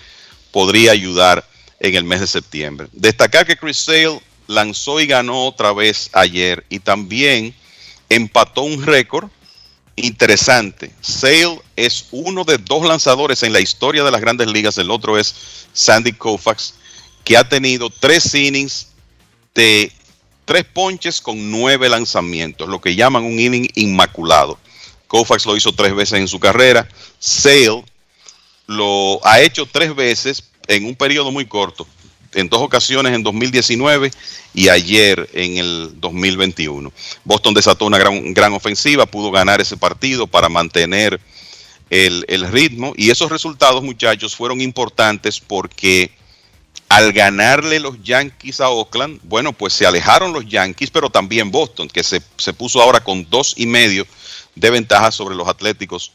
podría ayudar en el mes de septiembre. Destacar que Chris Sale lanzó y ganó otra vez ayer y también empató un récord interesante. Sale es uno de dos lanzadores en la historia de las grandes ligas, el otro es Sandy Koufax, que ha tenido tres innings de tres ponches con nueve lanzamientos, lo que llaman un inning inmaculado. Koufax lo hizo tres veces en su carrera. Sale lo ha hecho tres veces en un periodo muy corto, en dos ocasiones en 2019 y ayer en el 2021. Boston desató una gran, gran ofensiva, pudo ganar ese partido para mantener el, el, ritmo y esos resultados muchachos fueron importantes porque al ganarle los Yankees a Oakland, bueno, pues se alejaron los Yankees, pero también Boston, que se, se puso ahora con dos y medio de ventaja sobre los Atléticos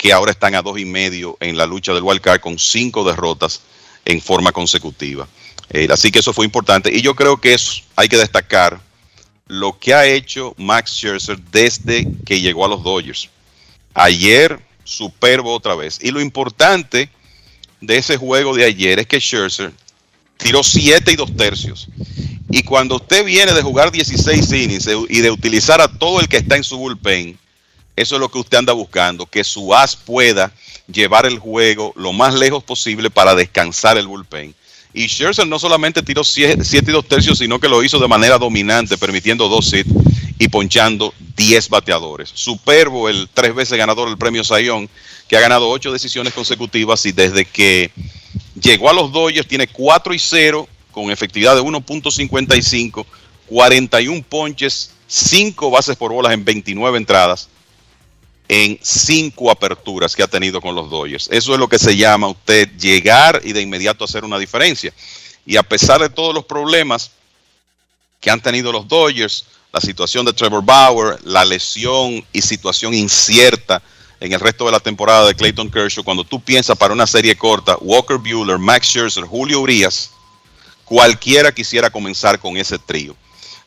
que ahora están a dos y medio en la lucha del wild card con cinco derrotas en forma consecutiva. Eh, así que eso fue importante y yo creo que eso hay que destacar lo que ha hecho Max Scherzer desde que llegó a los Dodgers. Ayer superbo otra vez y lo importante de ese juego de ayer es que Scherzer tiró 7 y 2 tercios. Y cuando usted viene de jugar 16 innings y de utilizar a todo el que está en su bullpen, eso es lo que usted anda buscando, que su as pueda llevar el juego lo más lejos posible para descansar el bullpen. Y Scherzer no solamente tiró 7 y 2 tercios, sino que lo hizo de manera dominante, permitiendo dos hits y ponchando 10 bateadores. Superbo, el tres veces ganador del premio Sayón, que ha ganado 8 decisiones consecutivas y desde que llegó a los Dodgers tiene 4 y 0 con efectividad de 1.55, 41 ponches, 5 bases por bolas en 29 entradas en 5 aperturas que ha tenido con los Dodgers. Eso es lo que se llama usted llegar y de inmediato hacer una diferencia. Y a pesar de todos los problemas que han tenido los Dodgers, la situación de Trevor Bauer, la lesión y situación incierta en el resto de la temporada de Clayton Kershaw, cuando tú piensas para una serie corta, Walker Bueller, Max Scherzer, Julio Urias, cualquiera quisiera comenzar con ese trío.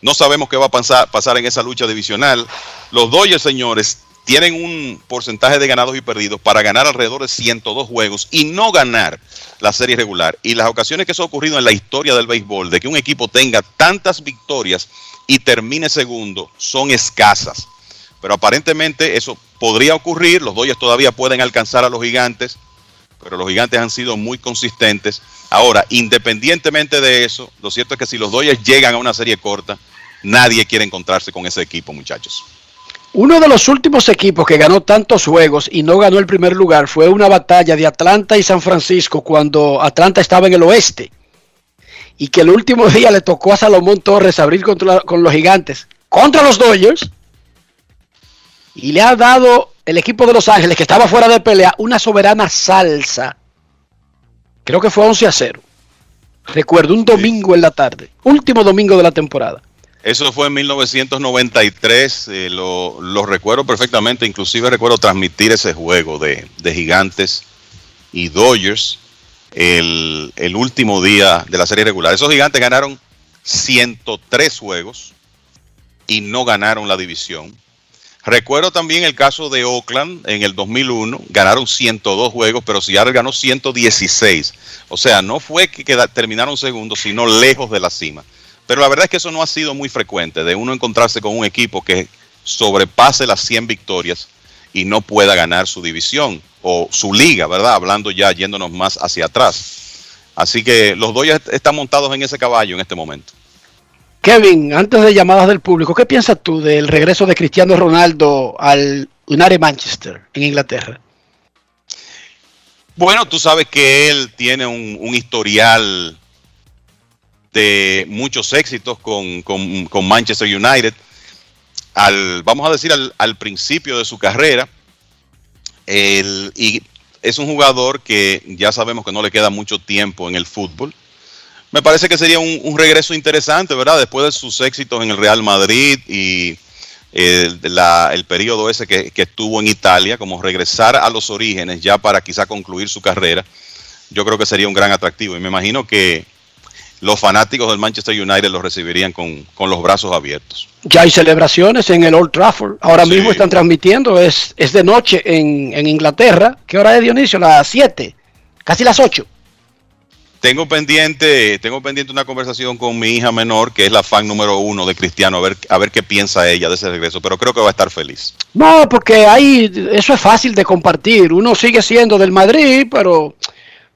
No sabemos qué va a pasar en esa lucha divisional. Los Dodgers, señores, tienen un porcentaje de ganados y perdidos para ganar alrededor de 102 juegos y no ganar la serie regular. Y las ocasiones que eso ha ocurrido en la historia del béisbol, de que un equipo tenga tantas victorias y termine segundo, son escasas. Pero aparentemente eso podría ocurrir, los Dodgers todavía pueden alcanzar a los gigantes, pero los gigantes han sido muy consistentes. Ahora, independientemente de eso, lo cierto es que si los Dodgers llegan a una serie corta, nadie quiere encontrarse con ese equipo, muchachos. Uno de los últimos equipos que ganó tantos juegos y no ganó el primer lugar fue una batalla de Atlanta y San Francisco cuando Atlanta estaba en el oeste y que el último día le tocó a Salomón Torres abrir contra, con los gigantes contra los Dodgers y le ha dado el equipo de Los Ángeles que estaba fuera de pelea una soberana salsa. Creo que fue 11 a 0. Recuerdo un domingo en la tarde, último domingo de la temporada. Eso fue en 1993, eh, lo, recuerdo perfectamente, inclusive recuerdo transmitir ese juego de, gigantes y Dodgers el, el, último día de la serie regular. Esos gigantes ganaron 103 juegos y no ganaron la división. Recuerdo también el caso de Oakland en el 2001, ganaron 102 juegos, pero Seattle ganó 116. O sea, no fue que terminaron segundos, sino lejos de la cima. Pero la verdad es que eso no ha sido muy frecuente, de uno encontrarse con un equipo que sobrepase las 100 victorias y no pueda ganar su división o su liga, ¿verdad? Hablando ya, yéndonos más hacia atrás. Así que los dos ya están montados en ese caballo en este momento. Kevin, antes de llamadas del público, ¿qué piensas tú del regreso de Cristiano Ronaldo al United Manchester en Inglaterra? Bueno, tú sabes que él tiene un, un historial de muchos éxitos con, con, Manchester United. Al, vamos a decir, al, al principio de su carrera. El, y es un jugador que ya sabemos que no le queda mucho tiempo en el fútbol. Me parece que sería un, regreso interesante, ¿verdad? Después de sus éxitos en el Real Madrid y el, la, el periodo ese que, que, estuvo en Italia, como regresar a los orígenes ya para quizá concluir su carrera, yo creo que sería un gran atractivo. Y me imagino que los fanáticos del Manchester United lo recibirían con, los brazos abiertos. Ya hay celebraciones en el Old Trafford. Ahora mismo están transmitiendo, es, es de noche en, en Inglaterra. ¿Qué hora es Dionisio? Las 7, casi las 8. Tengo pendiente, tengo pendiente una conversación con mi hija menor, que es la fan número uno de Cristiano, a ver, a ver qué piensa ella de ese regreso, pero creo que va a estar feliz. No, porque ahí eso es fácil de compartir. Uno sigue siendo del Madrid, pero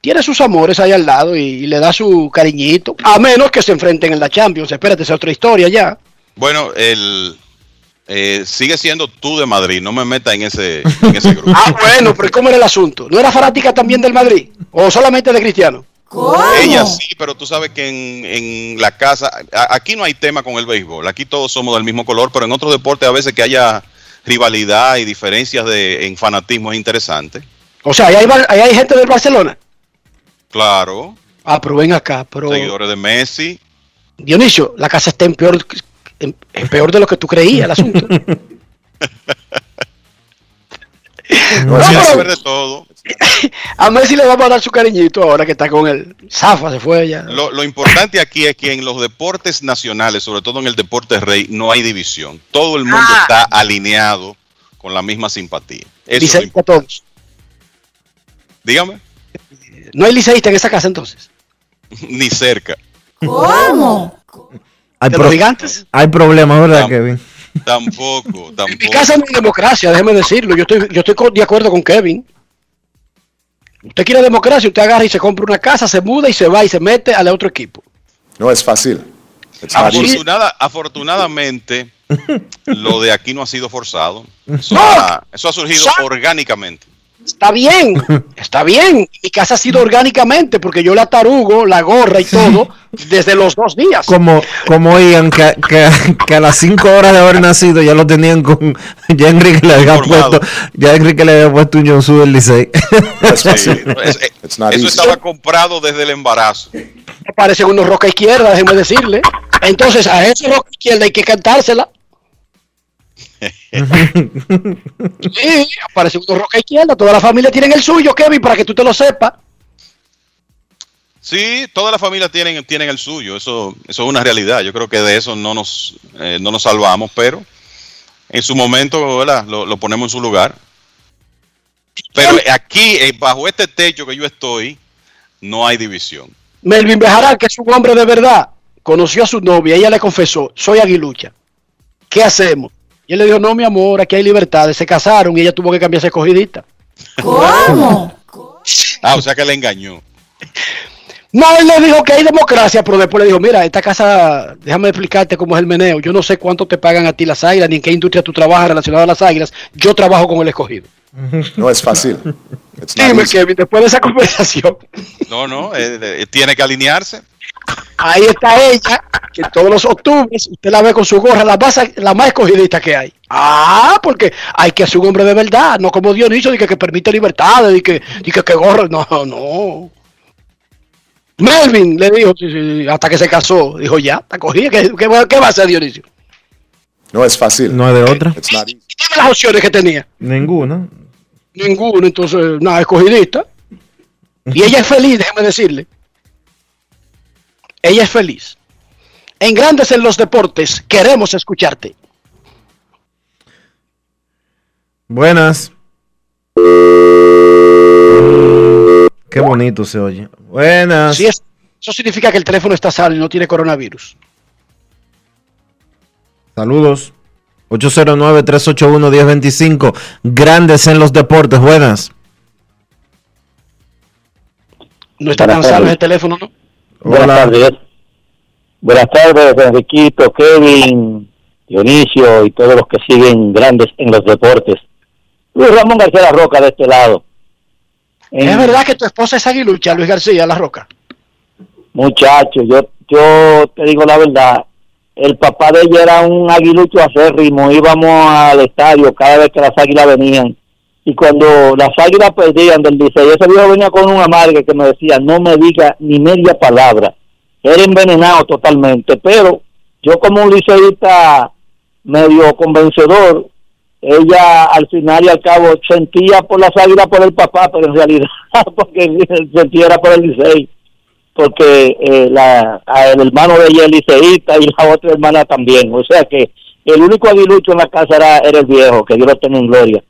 tiene sus amores ahí al lado y, le da su cariñito, a menos que se enfrenten en la Champions. Espérate, es otra historia ya. Bueno, el, eh, sigue siendo tú de Madrid, no me metas en ese, en ese grupo. ah, bueno, pero ¿cómo era el asunto? ¿No era fanática también del Madrid? ¿O solamente de Cristiano? ¿Cómo? Ella sí, pero tú sabes que en, en la casa, aquí no hay tema con el béisbol, aquí todos somos del mismo color, pero en otros deportes a veces que haya rivalidad y diferencias de, en fanatismo es interesante. O sea, hay, hay gente del Barcelona. Claro. Ah, pero ven acá, pero... Seguidores de Messi. Dionisio, la casa está en peor, en, peor de lo que tú creías el asunto. no, pero, de todo. A Messi le vamos a dar su cariñito ahora que está con él. Zafa se fue ya. Lo, lo, importante aquí es que en los deportes nacionales, sobre todo en el deporte rey, no hay división. Todo el mundo ah. está alineado con la misma simpatía. Eso es todos. Dígame. No hay liceísta en esa casa entonces. Ni cerca. ¿Cómo? Hay, ¿De los gigantes? hay problemas, ¿verdad, Kevin? Tampoco, En mi tampoco. casa no hay democracia, déjeme decirlo. Yo estoy, yo estoy de acuerdo con Kevin. Usted quiere democracia, usted agarra y se compra una casa, se muda y se va y se mete al otro equipo. No es fácil. Afortunada- afortunadamente, lo de aquí no ha sido forzado. Eso, ha, eso ha surgido orgánicamente. Está bien, está bien. Mi casa ha sido orgánicamente porque yo la tarugo, la gorra y todo desde los dos días. Como, como oían que, que, que a las 5 horas de haber nacido ya lo tenían con. Ya Enrique le había puesto. Ya Enrique le había puesto un Yonsu del Licey. Sí, es- eh, eso easy. estaba comprado desde el embarazo. Aparece unos roca izquierda, déjeme decirle. Entonces a ese roca izquierda hay que cantársela. Sí, aparece unos roca izquierda. Toda la familia tiene el suyo, Kevin, para que tú te lo sepas. Sí, toda la familia tienen, tienen el suyo, eso, eso es una realidad. Yo creo que de eso no nos, eh, no nos salvamos, pero en su momento. Lo, lo ponemos en su lugar. Pero aquí, eh, bajo este techo que yo estoy, no hay división. Melvin Bejarán, que es un hombre de verdad, conoció a su novia, ella le confesó, soy aguilucha. ¿Qué hacemos? Y él le dijo, no, mi amor, aquí hay libertades. Se casaron y ella tuvo que cambiarse escogidita. ¿Cómo? Ah, o sea que le engañó. No, él le dijo que hay democracia, pero después le dijo, mira, esta casa, déjame explicarte cómo es el meneo. Yo no sé cuánto te pagan a ti las águilas, ni en qué industria tú trabajas relacionada a las águilas. Yo trabajo con el escogido. No es fácil. Dime. Kevin, después de esa conversación, No, no, eh, eh, tiene que alinearse. Ahí está ella, que todos los octubres usted la ve con su gorra, la más, la más escogidista que hay. Ah, porque hay que ser un hombre de verdad, no como Dionisio, de que, que permite libertades, y que, y que, que gorra. No, no. Melvin le dijo, sí, sí, hasta que se casó, dijo ya, está cogida, ¿qué, qué, va- qué va a hacer Dionisio? No es fácil. No hay de otra. Dime las opciones que tenía. Ninguna. Ninguno, entonces, nada, escogidista. Y ella es feliz, déjeme decirle. Ella es feliz. En Grandes en los Deportes, queremos escucharte. Buenas. Qué bonito se oye. Buenas. Si es- eso significa que el teléfono está sano y no tiene coronavirus. Saludos. 809-381-1025. Grandes en los deportes. Buenas. No está tan sano el teléfono, ¿no? Buenas tardes. Buenas tardes, Enriquito, Kevin, Dionisio y todos los que siguen grandes en los deportes. Luis Ramón García La Roca de este lado. En- Es verdad que tu esposa es aguilucha, Luis García La Roca. Muchacho, yo, yo te digo la verdad, el papá de ella era un aguilucho acérrimo, íbamos al estadio cada vez que las águilas venían. Y cuando las águilas perdían del Licey, ese viejo venía con un amargue que me decía, no me diga ni media palabra. Era envenenado totalmente, pero yo como un liceísta medio convencedor, ella al final y al cabo sentía por las águilas por el papá, pero en realidad porque sentía era por el Licey porque eh, la, el hermano de ella es liceísta y la otra hermana también. O sea que el único aguilucho en la casa era, era el viejo, que Dios lo tenga en gloria.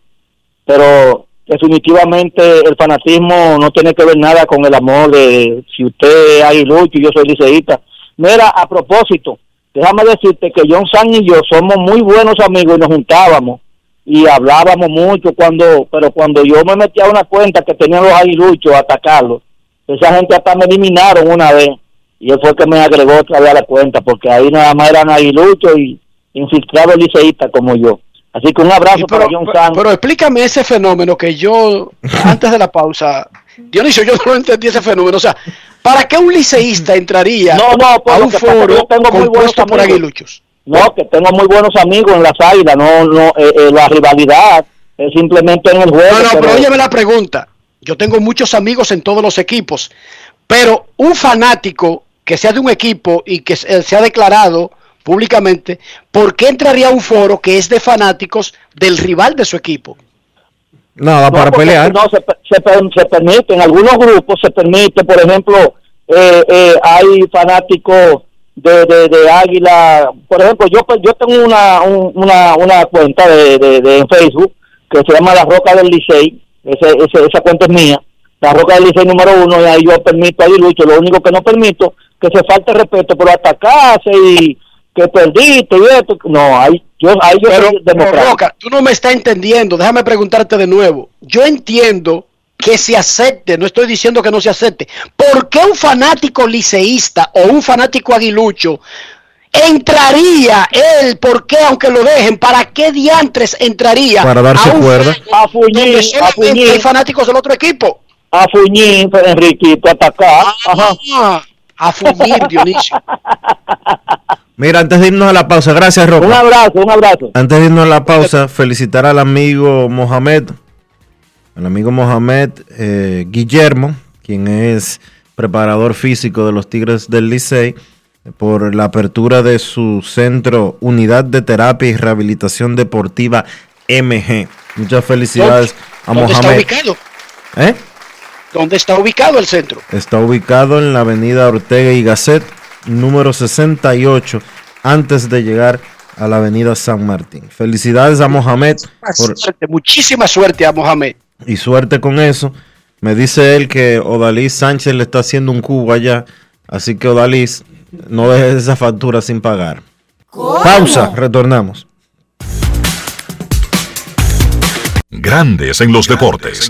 Pero definitivamente el fanatismo no tiene que ver nada con el amor de si usted es aguilucho y yo soy liceísta. Mira, a propósito, déjame decirte que John San y yo somos muy buenos amigos y nos juntábamos y hablábamos mucho cuando, pero cuando yo me metí a una cuenta que tenían los aguiluchos a atacarlos, esa gente hasta me eliminaron una vez y él fue que me agregó otra vez a la cuenta porque ahí nada más eran aguiluchos y infiltrados liceístas como yo. Así que un abrazo Y para pero, John pero- San. pero explícame ese fenómeno que yo, antes de la pausa, Dionisio, yo no entendí ese fenómeno. O sea, ¿para qué un liceísta entraría No, no, por a un foro yo tengo muy compuesto por aguiluchos? No, que tengo muy buenos amigos en las águilas, no, no, eh, eh, la rivalidad es simplemente en el juego. No, no, pero pero- óyeme la pregunta. Yo tengo muchos amigos en todos los equipos, pero un fanático que sea de un equipo y que se ha declarado públicamente, ¿por qué entraría a un foro que es de fanáticos del rival de su equipo? Nada, No, para pelear. No, se, se, per- se permite, en algunos grupos se permite, por ejemplo, eh, eh, hay fanáticos de, de, de Águila, por ejemplo, yo yo tengo una, un- una, una cuenta de, de, Facebook que se llama La Roca del Licey, ese, ese- esa cuenta es mía, la roca del liceo número uno, y ahí yo permito a Dilucho, lo único que no permito, que se falte respeto por atacarse y que perdiste y esto, no, ahí yo, ahí yo Pero, soy democrático. Roca, tú no me estás entendiendo. Déjame preguntarte de nuevo. Yo entiendo que se acepte, no estoy diciendo que no se acepte. ¿Por qué un fanático liceísta o un fanático aguilucho entraría él? ¿Por qué, aunque lo dejen? ¿Para qué diantres entraría? Para darse a un cuerda. A donde a Fuñín. hay fanáticos del otro equipo? A Fuñín, Enriquito, atacar. Ajá. Ah, a fuñir, Dionisio. Mira, antes de irnos a la pausa, gracias, Roca. Un abrazo, un abrazo. Antes de irnos a la pausa, felicitar al amigo Mohamed, al amigo Mohamed eh, Guillermo, quien es preparador físico de los Tigres del Licey, por la apertura de su centro Unidad de Terapia y Rehabilitación Deportiva MG. Muchas felicidades a ¿Dónde está Mohamed. ubicado? ¿Eh? ¿Dónde está ubicado el centro? Está ubicado en la avenida Ortega y Gasset, número 68, antes de llegar a la avenida San Martín. Felicidades a Mohamed por- Suerte, muchísima suerte a Mohamed. y suerte con eso. Me dice él que Odalís Sánchez le está haciendo un cubo allá, así que Odalís, no dejes esa factura sin pagar. Pausa, retornamos. Grandes en los deportes.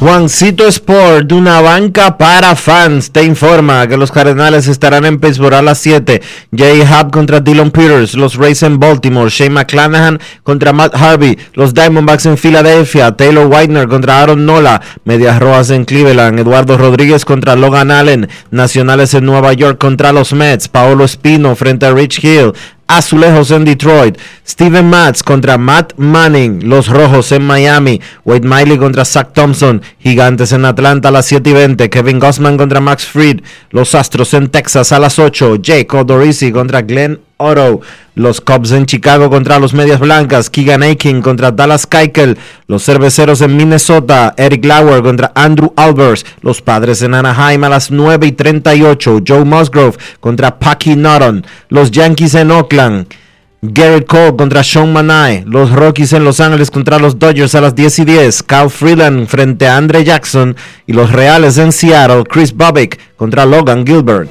Juancito Sport, de una banca para fans, te informa que los Cardenales estarán en Pittsburgh a las 7. Jay Hub contra Dylan Peters, los Rays en Baltimore, Shane McClanahan contra Matt Harvey, los Diamondbacks en Filadelfia, Taylor Whitener contra Aaron Nola, Medias Rojas en Cleveland, Eduardo Rodríguez contra Logan Allen, Nacionales en Nueva York contra los Mets, Paolo Espino frente a Rich Hill, Azulejos en Detroit, Steven Matz contra Matt Manning, Los Rojos en Miami, Wade Miley contra Zach Thompson, Gigantes en Atlanta a las 7 y 20, Kevin Gossman contra Max Fried, Los Astros en Texas a las 8, Jake Odorizzi contra Glenn Otto, los Cubs en Chicago contra los Medias Blancas, Keegan Aiken contra Dallas Keuchel, los Cerveceros en Minnesota, Eric Lauer contra Andrew Albers, los Padres en Anaheim a las 9 y 38, Joe Musgrove contra Packy Norton, los Yankees en Oakland, Garrett Cole contra Sean Manae. Los Rockies en Los Ángeles contra los Dodgers a las 10 y 10. Kyle Freeland frente a Andre Jackson. Y los Reales en Seattle. Chris Bobbick contra Logan Gilbert.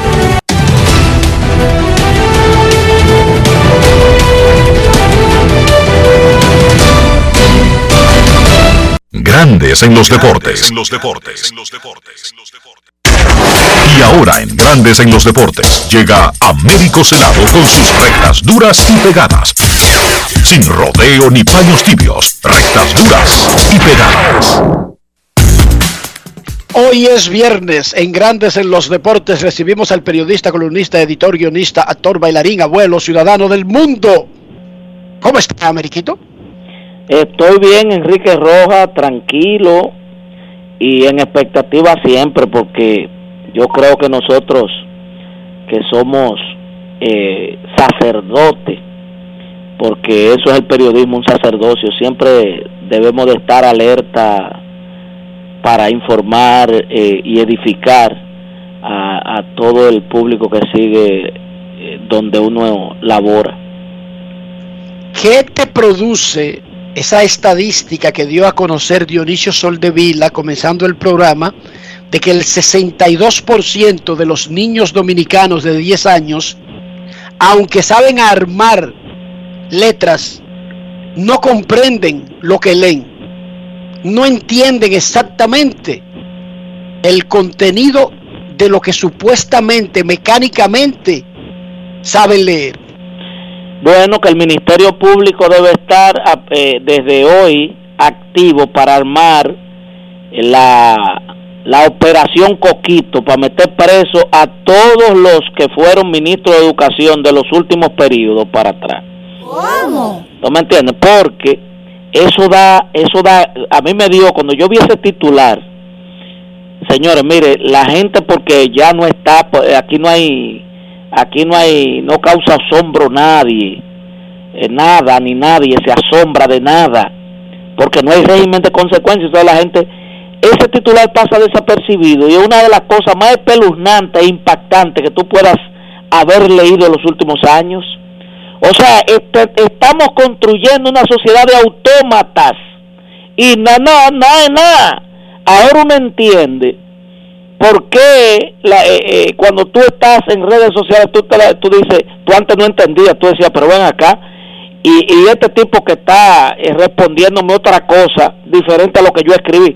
Grandes en los deportes. Y ahora en Grandes en los deportes llega Américo Celado con sus rectas duras y pegadas. Sin rodeo ni paños tibios, rectas duras y pegadas. Hoy es viernes, en Grandes en los Deportes recibimos al periodista, columnista, editor, guionista, actor, bailarín, abuelo, ciudadano del mundo. ¿Cómo está, Ameriquito? Estoy bien, Enrique Roja, tranquilo y en expectativa siempre, porque yo creo que nosotros que somos eh, sacerdotes, porque eso es el periodismo, un sacerdocio, siempre debemos de estar alerta para informar eh, y edificar a, a, todo el público que sigue eh, donde uno labora. ¿Qué te produce esa estadística que dio a conocer Dionisio Soldevila comenzando el programa, de que el 62% de los niños dominicanos de 10 años, aunque saben armar letras, no comprenden lo que leen, no entienden exactamente el contenido de lo que supuestamente, mecánicamente, saben leer. Bueno, que el Ministerio Público debe estar eh, desde hoy activo para armar la, la operación Coquito, para meter preso a todos los que fueron ministros de Educación de los últimos periodos para atrás. ¿Cómo? ¿No me entiendes? Porque eso da, eso da, a mí me dio, cuando yo vi ese titular, señores, mire, la gente porque ya no está, pues, aquí no hay aquí no hay, no causa asombro nadie, eh, nada ni nadie se asombra de nada, porque no hay régimen de consecuencias, toda la gente, ese titular pasa desapercibido y es una de las cosas más espeluznantes e impactantes que tú puedas haber leído en los últimos años. O sea, este, estamos construyendo una sociedad de autómatas y nada, nada, nada. Ahora uno entiende ¿Por qué la, eh, eh, cuando tú estás en redes sociales, tú, te tú dices, tú antes no entendías, tú decías, pero ven acá, y, y este tipo que está eh, respondiéndome otra cosa diferente a lo que yo escribí,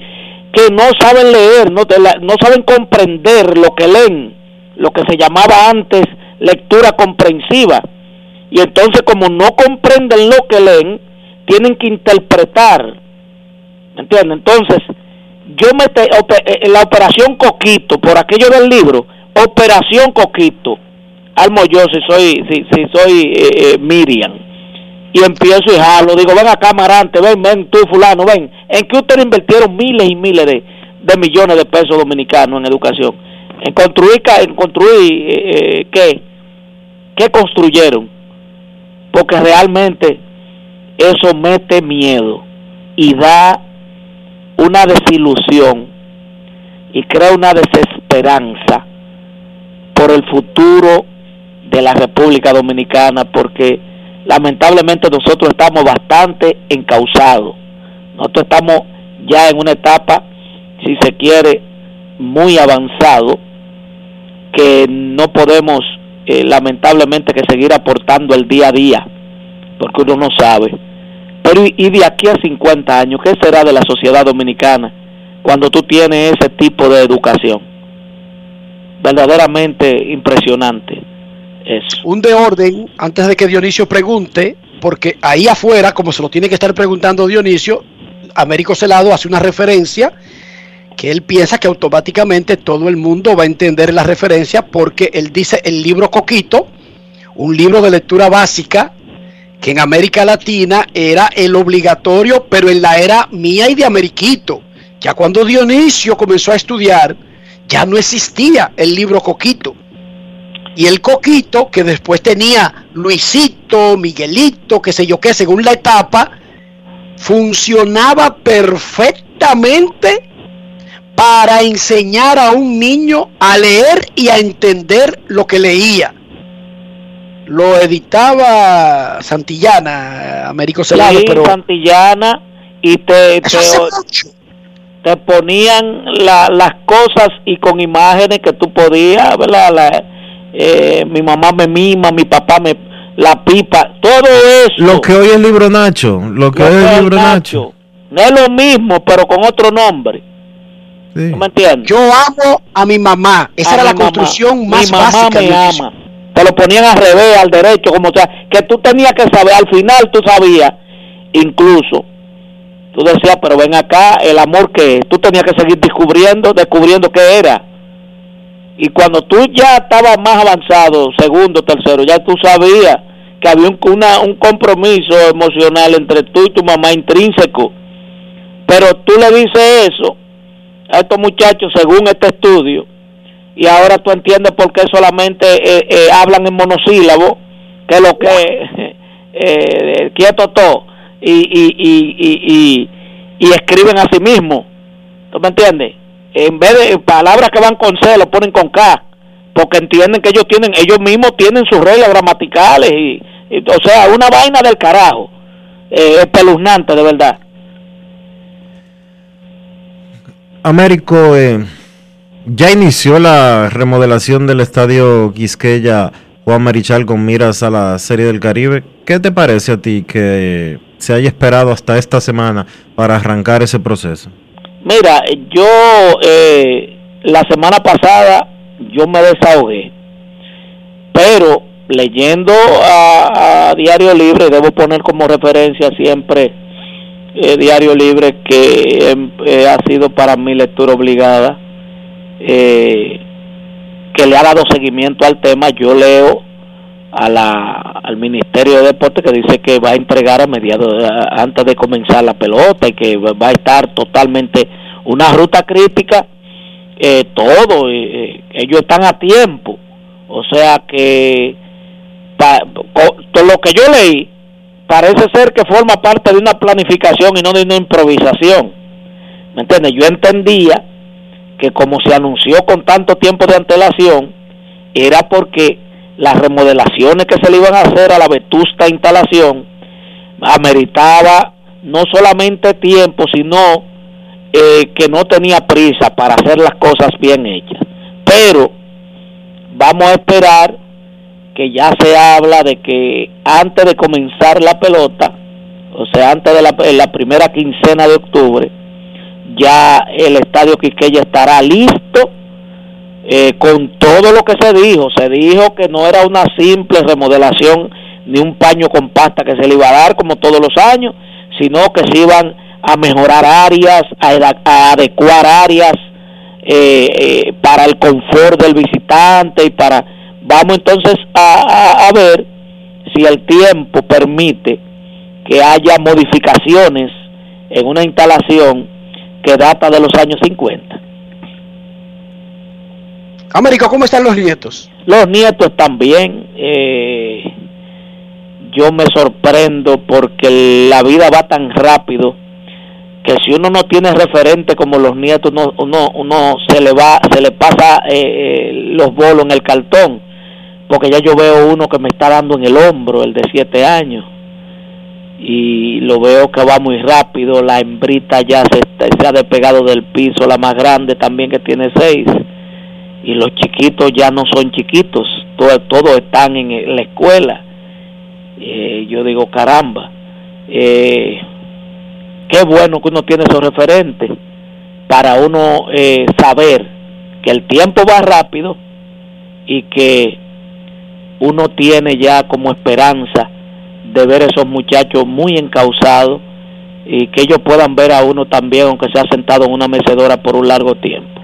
que no saben leer, no, no saben comprender lo que leen, lo que se llamaba antes lectura comprensiva. Y entonces como no comprenden lo que leen, tienen que interpretar. ¿Me entiendes? Entonces, yo me en eh, la operación Coquito, por aquello del libro, operación Coquito, almo yo si soy, si, si soy eh, eh, Miriam, y empiezo y jalo, digo, ven acá Marante, ven, ven tú fulano, ven, ¿en qué ustedes invirtieron miles y miles de, de millones de pesos dominicanos en educación? En construir, en construir eh, ¿qué? ¿Qué construyeron? Porque realmente eso mete miedo y da una desilusión y crea una desesperanza por el futuro de la República Dominicana porque lamentablemente nosotros estamos bastante encausados. Nosotros estamos ya en una etapa, si se quiere, muy avanzado, que no podemos eh, lamentablemente que seguir aportando el día a día, porque uno no sabe pero y de aquí a 50 años, ¿qué será de la sociedad dominicana cuando tú tienes ese tipo de educación? Verdaderamente impresionante. Eso. Un de orden, antes de que Dionisio pregunte, porque ahí afuera, como se lo tiene que estar preguntando Dionisio, Américo Celado hace una referencia que él piensa que automáticamente todo el mundo va a entender la referencia porque él dice el libro Coquito, un libro de lectura básica que en América Latina era el obligatorio, pero en la era mía y de Ameriquito. Ya cuando Dionisio comenzó a estudiar, ya no existía el libro Coquito. Y el Coquito, que después tenía Luisito, Miguelito, qué sé yo qué, según la etapa, funcionaba perfectamente para enseñar a un niño a leer y a entender lo que leía. Lo editaba Santillana, Américo Celado, Sí, pero Santillana y te, te, te ponían la- las cosas y con imágenes que tú podías, ¿verdad? La- eh, mi mamá me mima, mi papá me la pipa, todo eso. Lo que hoy es libro Nacho, lo que Lo hoy que es es libro Nacho. Nacho. No es lo mismo, pero con otro nombre. ¿No me entiendes? yo amo a mi mamá. Esa A era la mamá. construcción más Mi mamá básica. me ama. Te lo ponían al revés, al derecho, como sea, que tú tenías que saber, al final tú sabías, incluso, tú decías, pero ven acá, el amor que es, tú tenías que seguir descubriendo, descubriendo qué era. Y cuando tú ya estabas más avanzado, segundo, tercero, ya tú sabías que había un, una- un compromiso emocional entre tú y tu mamá intrínseco. Pero tú le dices eso a estos muchachos según este estudio y ahora tú entiendes por qué solamente eh, eh, hablan en monosílabo que lo que eh, quieto todo y, y, y, y, escriben a sí mismos. ¿tú me entiendes? en vez de palabras que van con C lo ponen con K porque entienden que ellos tienen ellos mismos tienen sus reglas gramaticales y, y, o sea una vaina del carajo. Eh, espeluznante de verdad. Américo, eh, ya inició la remodelación del estadio Quisqueya Juan Marichal con miras a la Serie del Caribe. ¿Qué te parece a ti que se haya esperado hasta esta semana para arrancar ese proceso? Mira, yo eh, la semana pasada yo me desahogué, pero leyendo a, Diario Libre, debo poner como referencia siempre eh, Diario Libre, que eh, ha sido para mi lectura obligada, eh, que le ha dado seguimiento al tema. Yo leo a la, al Ministerio de Deportes que dice que va a entregar a mediados, antes de comenzar la pelota y que va a estar totalmente una ruta crítica, eh, todo, eh, eh, ellos están a tiempo. O sea que pa- lo que yo leí parece ser que forma parte de una planificación y no de una improvisación. ¿Me entiendes? Yo entendía que como se anunció con tanto tiempo de antelación, era porque las remodelaciones que se le iban a hacer a la vetusta instalación ameritaba no solamente tiempo, sino eh, que no tenía prisa para hacer las cosas bien hechas. Pero vamos a esperar que ya se habla de que antes de comenzar la pelota, o sea, antes de la, la primera quincena de octubre, ya el estadio Quisqueya estará listo eh, con todo lo que se dijo. Se dijo que no era una simple remodelación ni un paño con pasta que se le iba a dar como todos los años, sino que se iban a mejorar áreas, a, adecuar áreas eh, eh, para el confort del visitante y para... Vamos entonces a- a ver si el tiempo permite que haya modificaciones en una instalación que data de los años 50. Américo, ¿cómo están los nietos? Los nietos también. eh, yo me sorprendo porque la vida va tan rápido que si uno no tiene referente como los nietos, uno, uno, uno se le va, se le pasa eh, eh, los bolos en el cartón, porque ya yo veo uno que me está dando en el hombro, el de siete años, y lo veo que va muy rápido, la hembrita ya se, ha despegado del piso, la más grande también que tiene seis, y los chiquitos ya no son chiquitos, todo- todos están en la escuela. Eh, yo digo, caramba, eh, qué bueno que uno tiene esos referentes para uno eh, saber que el tiempo va rápido y que uno tiene ya como esperanza de ver esos muchachos muy encausados y que ellos puedan ver a uno también aunque sea sentado en una mecedora por un largo tiempo.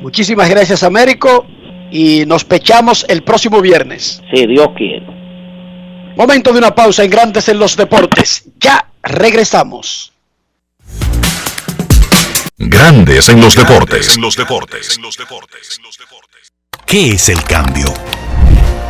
Muchísimas gracias, Américo. Y nos pechamos el próximo viernes. Si Dios quiere. Momento de una pausa en Grandes en los Deportes. Ya regresamos. Grandes en los deportes. los deportes. ¿Qué es el cambio?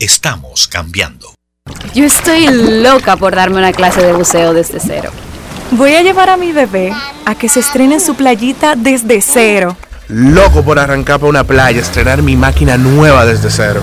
Estamos cambiando. Yo estoy loca por darme una clase de buceo desde cero. Voy a llevar a mi bebé a que se estrene en su playita desde cero. Loco por arrancar para una playa, estrenar mi máquina nueva desde cero.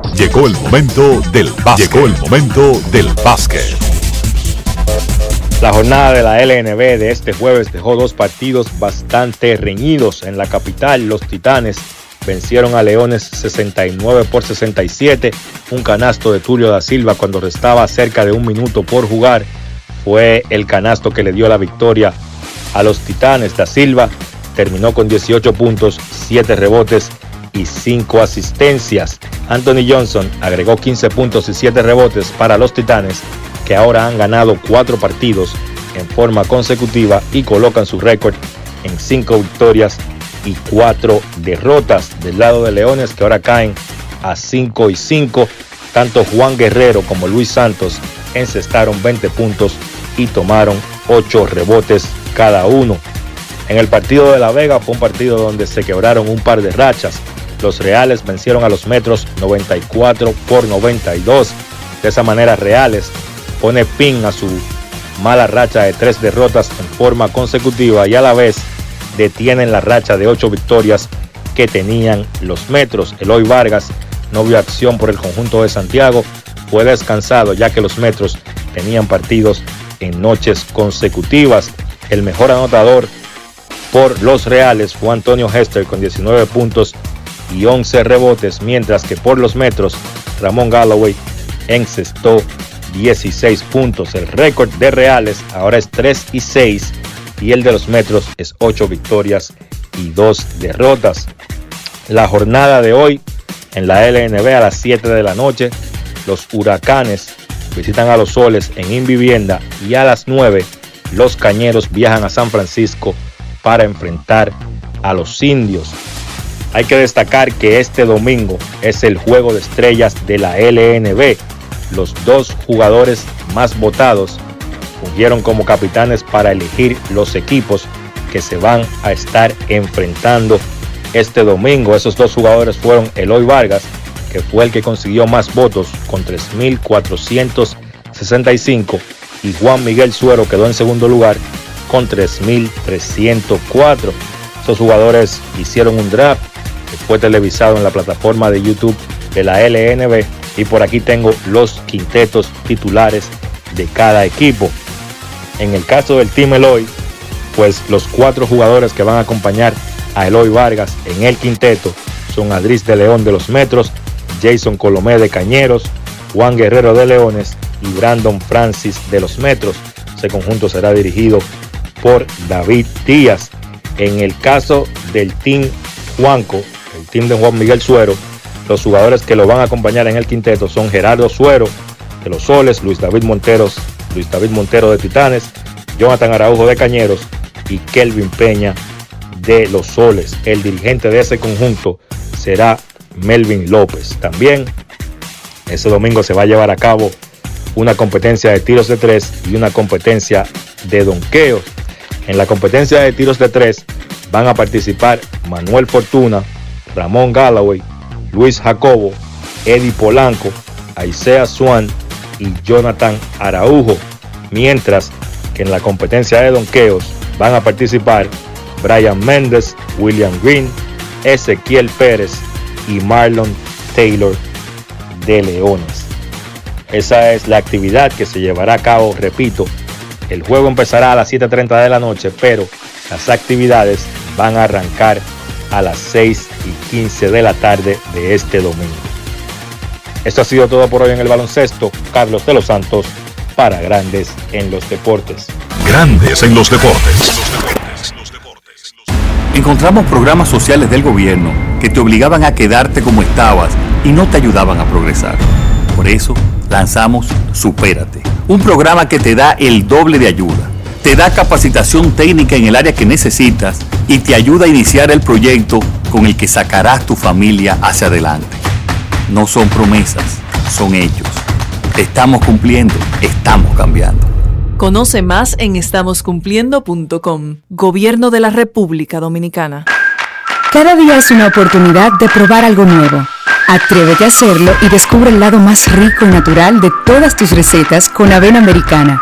Llegó el momento del básquet. Llegó el momento del básquet. La jornada de la LNB de este jueves dejó dos partidos bastante reñidos. En la capital, los Titanes vencieron a Leones 69 por 67. Un canasto de Tulio da Silva cuando restaba cerca de un minuto por jugar fue el canasto que le dio la victoria a los Titanes. Da Silva terminó con 18 puntos, 7 rebotes y 5 asistencias. Anthony Johnson agregó 15 puntos y 7 rebotes para los Titanes, que ahora han ganado 4 partidos en forma consecutiva y colocan su récord en 5 victorias y 4 derrotas. Del lado de Leones, que ahora caen a 5 y 5, tanto Juan Guerrero como Luis Santos encestaron 20 puntos y tomaron 8 rebotes cada uno. En el partido de La Vega fue un partido donde se quebraron un par de rachas. Los Reales vencieron a los Metros 94 por 92. De esa manera Reales pone pin a su mala racha de tres derrotas en forma consecutiva y a la vez detienen la racha de ocho victorias que tenían los Metros. Eloy Vargas no vio acción por el conjunto de Santiago, fue descansado ya que los Metros tenían partidos en noches consecutivas. El mejor anotador por los Reales fue Antonio Hester con 19 puntos y 11 rebotes, mientras que por los Metros Ramón Galloway encestó 16 puntos. El récord de Reales ahora es 3 y 6 y el de los Metros es 8 victorias y 2 derrotas. La jornada de hoy en la LNB a las 7 de la noche, los Huracanes visitan a los Soles en Invivienda y a las 9 los Cañeros viajan a San Francisco para enfrentar a los Indios. Hay que destacar que este domingo es el juego de estrellas de la LNB. Los dos jugadores más votados fungieron como capitanes para elegir los equipos que se van a estar enfrentando este domingo. Esos dos jugadores fueron Eloy Vargas, que fue el que consiguió más votos con 3.465, y Juan Miguel Suero quedó en segundo lugar con 3.304. Esos jugadores hicieron un draft fue televisado en la plataforma de YouTube de la LNB y por aquí tengo los quintetos titulares de cada equipo. En el caso del Team Eloy, pues los cuatro jugadores que van a acompañar a Eloy Vargas en el quinteto son Adris de León de los Metros, Jason Colomé de Cañeros, Juan Guerrero de Leones y Brandon Francis de los Metros. Ese conjunto será dirigido por David Díaz. En el caso del Team Juanco, team de Juan Miguel Suero, los jugadores que lo van a acompañar en el quinteto son Gerardo Suero de los Soles, Luis David Monteros, Luis David Montero de Titanes, Jonathan Araujo de Cañeros y Kelvin Peña de los Soles. El dirigente de ese conjunto será Melvin López. También ese domingo se va a llevar a cabo una competencia de tiros de tres y una competencia de donqueos. En la competencia de tiros de tres van a participar Manuel Fortuna, Ramón Galloway, Luis Jacobo, Eddie Polanco, Aisea Swan y Jonathan Araujo, mientras que en la competencia de donqueos van a participar Brian Méndez, William Green, Ezequiel Pérez y Marlon Taylor de Leones. Esa es la actividad que se llevará a cabo, repito, el juego empezará a las 7.30 de la noche, pero las actividades van a arrancar a las 6 y 15 de la tarde de este domingo. Esto ha sido todo por hoy en el baloncesto. Carlos de los Santos para Grandes en los Deportes. Grandes en los Deportes. Encontramos programas sociales del gobierno que te obligaban a quedarte como estabas y no te ayudaban a progresar. Por eso lanzamos Supérate, un programa que te da el doble de ayuda. Te da capacitación técnica en el área que necesitas y te ayuda a iniciar el proyecto con el que sacarás tu familia hacia adelante. No son promesas, son hechos. Te estamos cumpliendo, estamos cambiando. Conoce más en estamoscumpliendo.com. Gobierno de la República Dominicana. Cada día es una oportunidad de probar algo nuevo. Atrévete a hacerlo y descubre el lado más rico y natural de todas tus recetas con avena americana.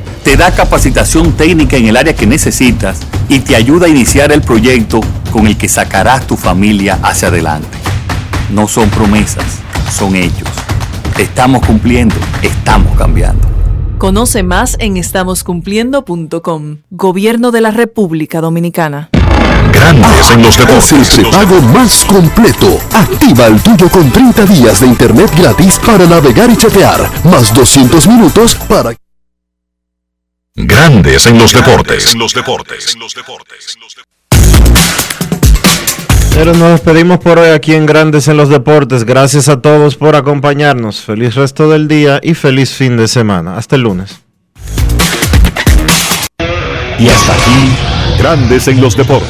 te da capacitación técnica en el área que necesitas y te ayuda a iniciar el proyecto con el que sacarás tu familia hacia adelante. No son promesas, son hechos. Te estamos cumpliendo, estamos cambiando. Conoce más en estamoscumpliendo.com. Gobierno de la República Dominicana. Grandes en los deportes. el pago más completo. Activa el tuyo con 30 días de internet gratis para navegar y chatear, más 200 minutos para Grandes en los deportes. Pero nos despedimos por hoy aquí en Grandes en los Deportes. Gracias a todos por acompañarnos. Feliz resto del día y feliz fin de semana. Hasta el lunes. Y hasta aquí, Grandes en los Deportes.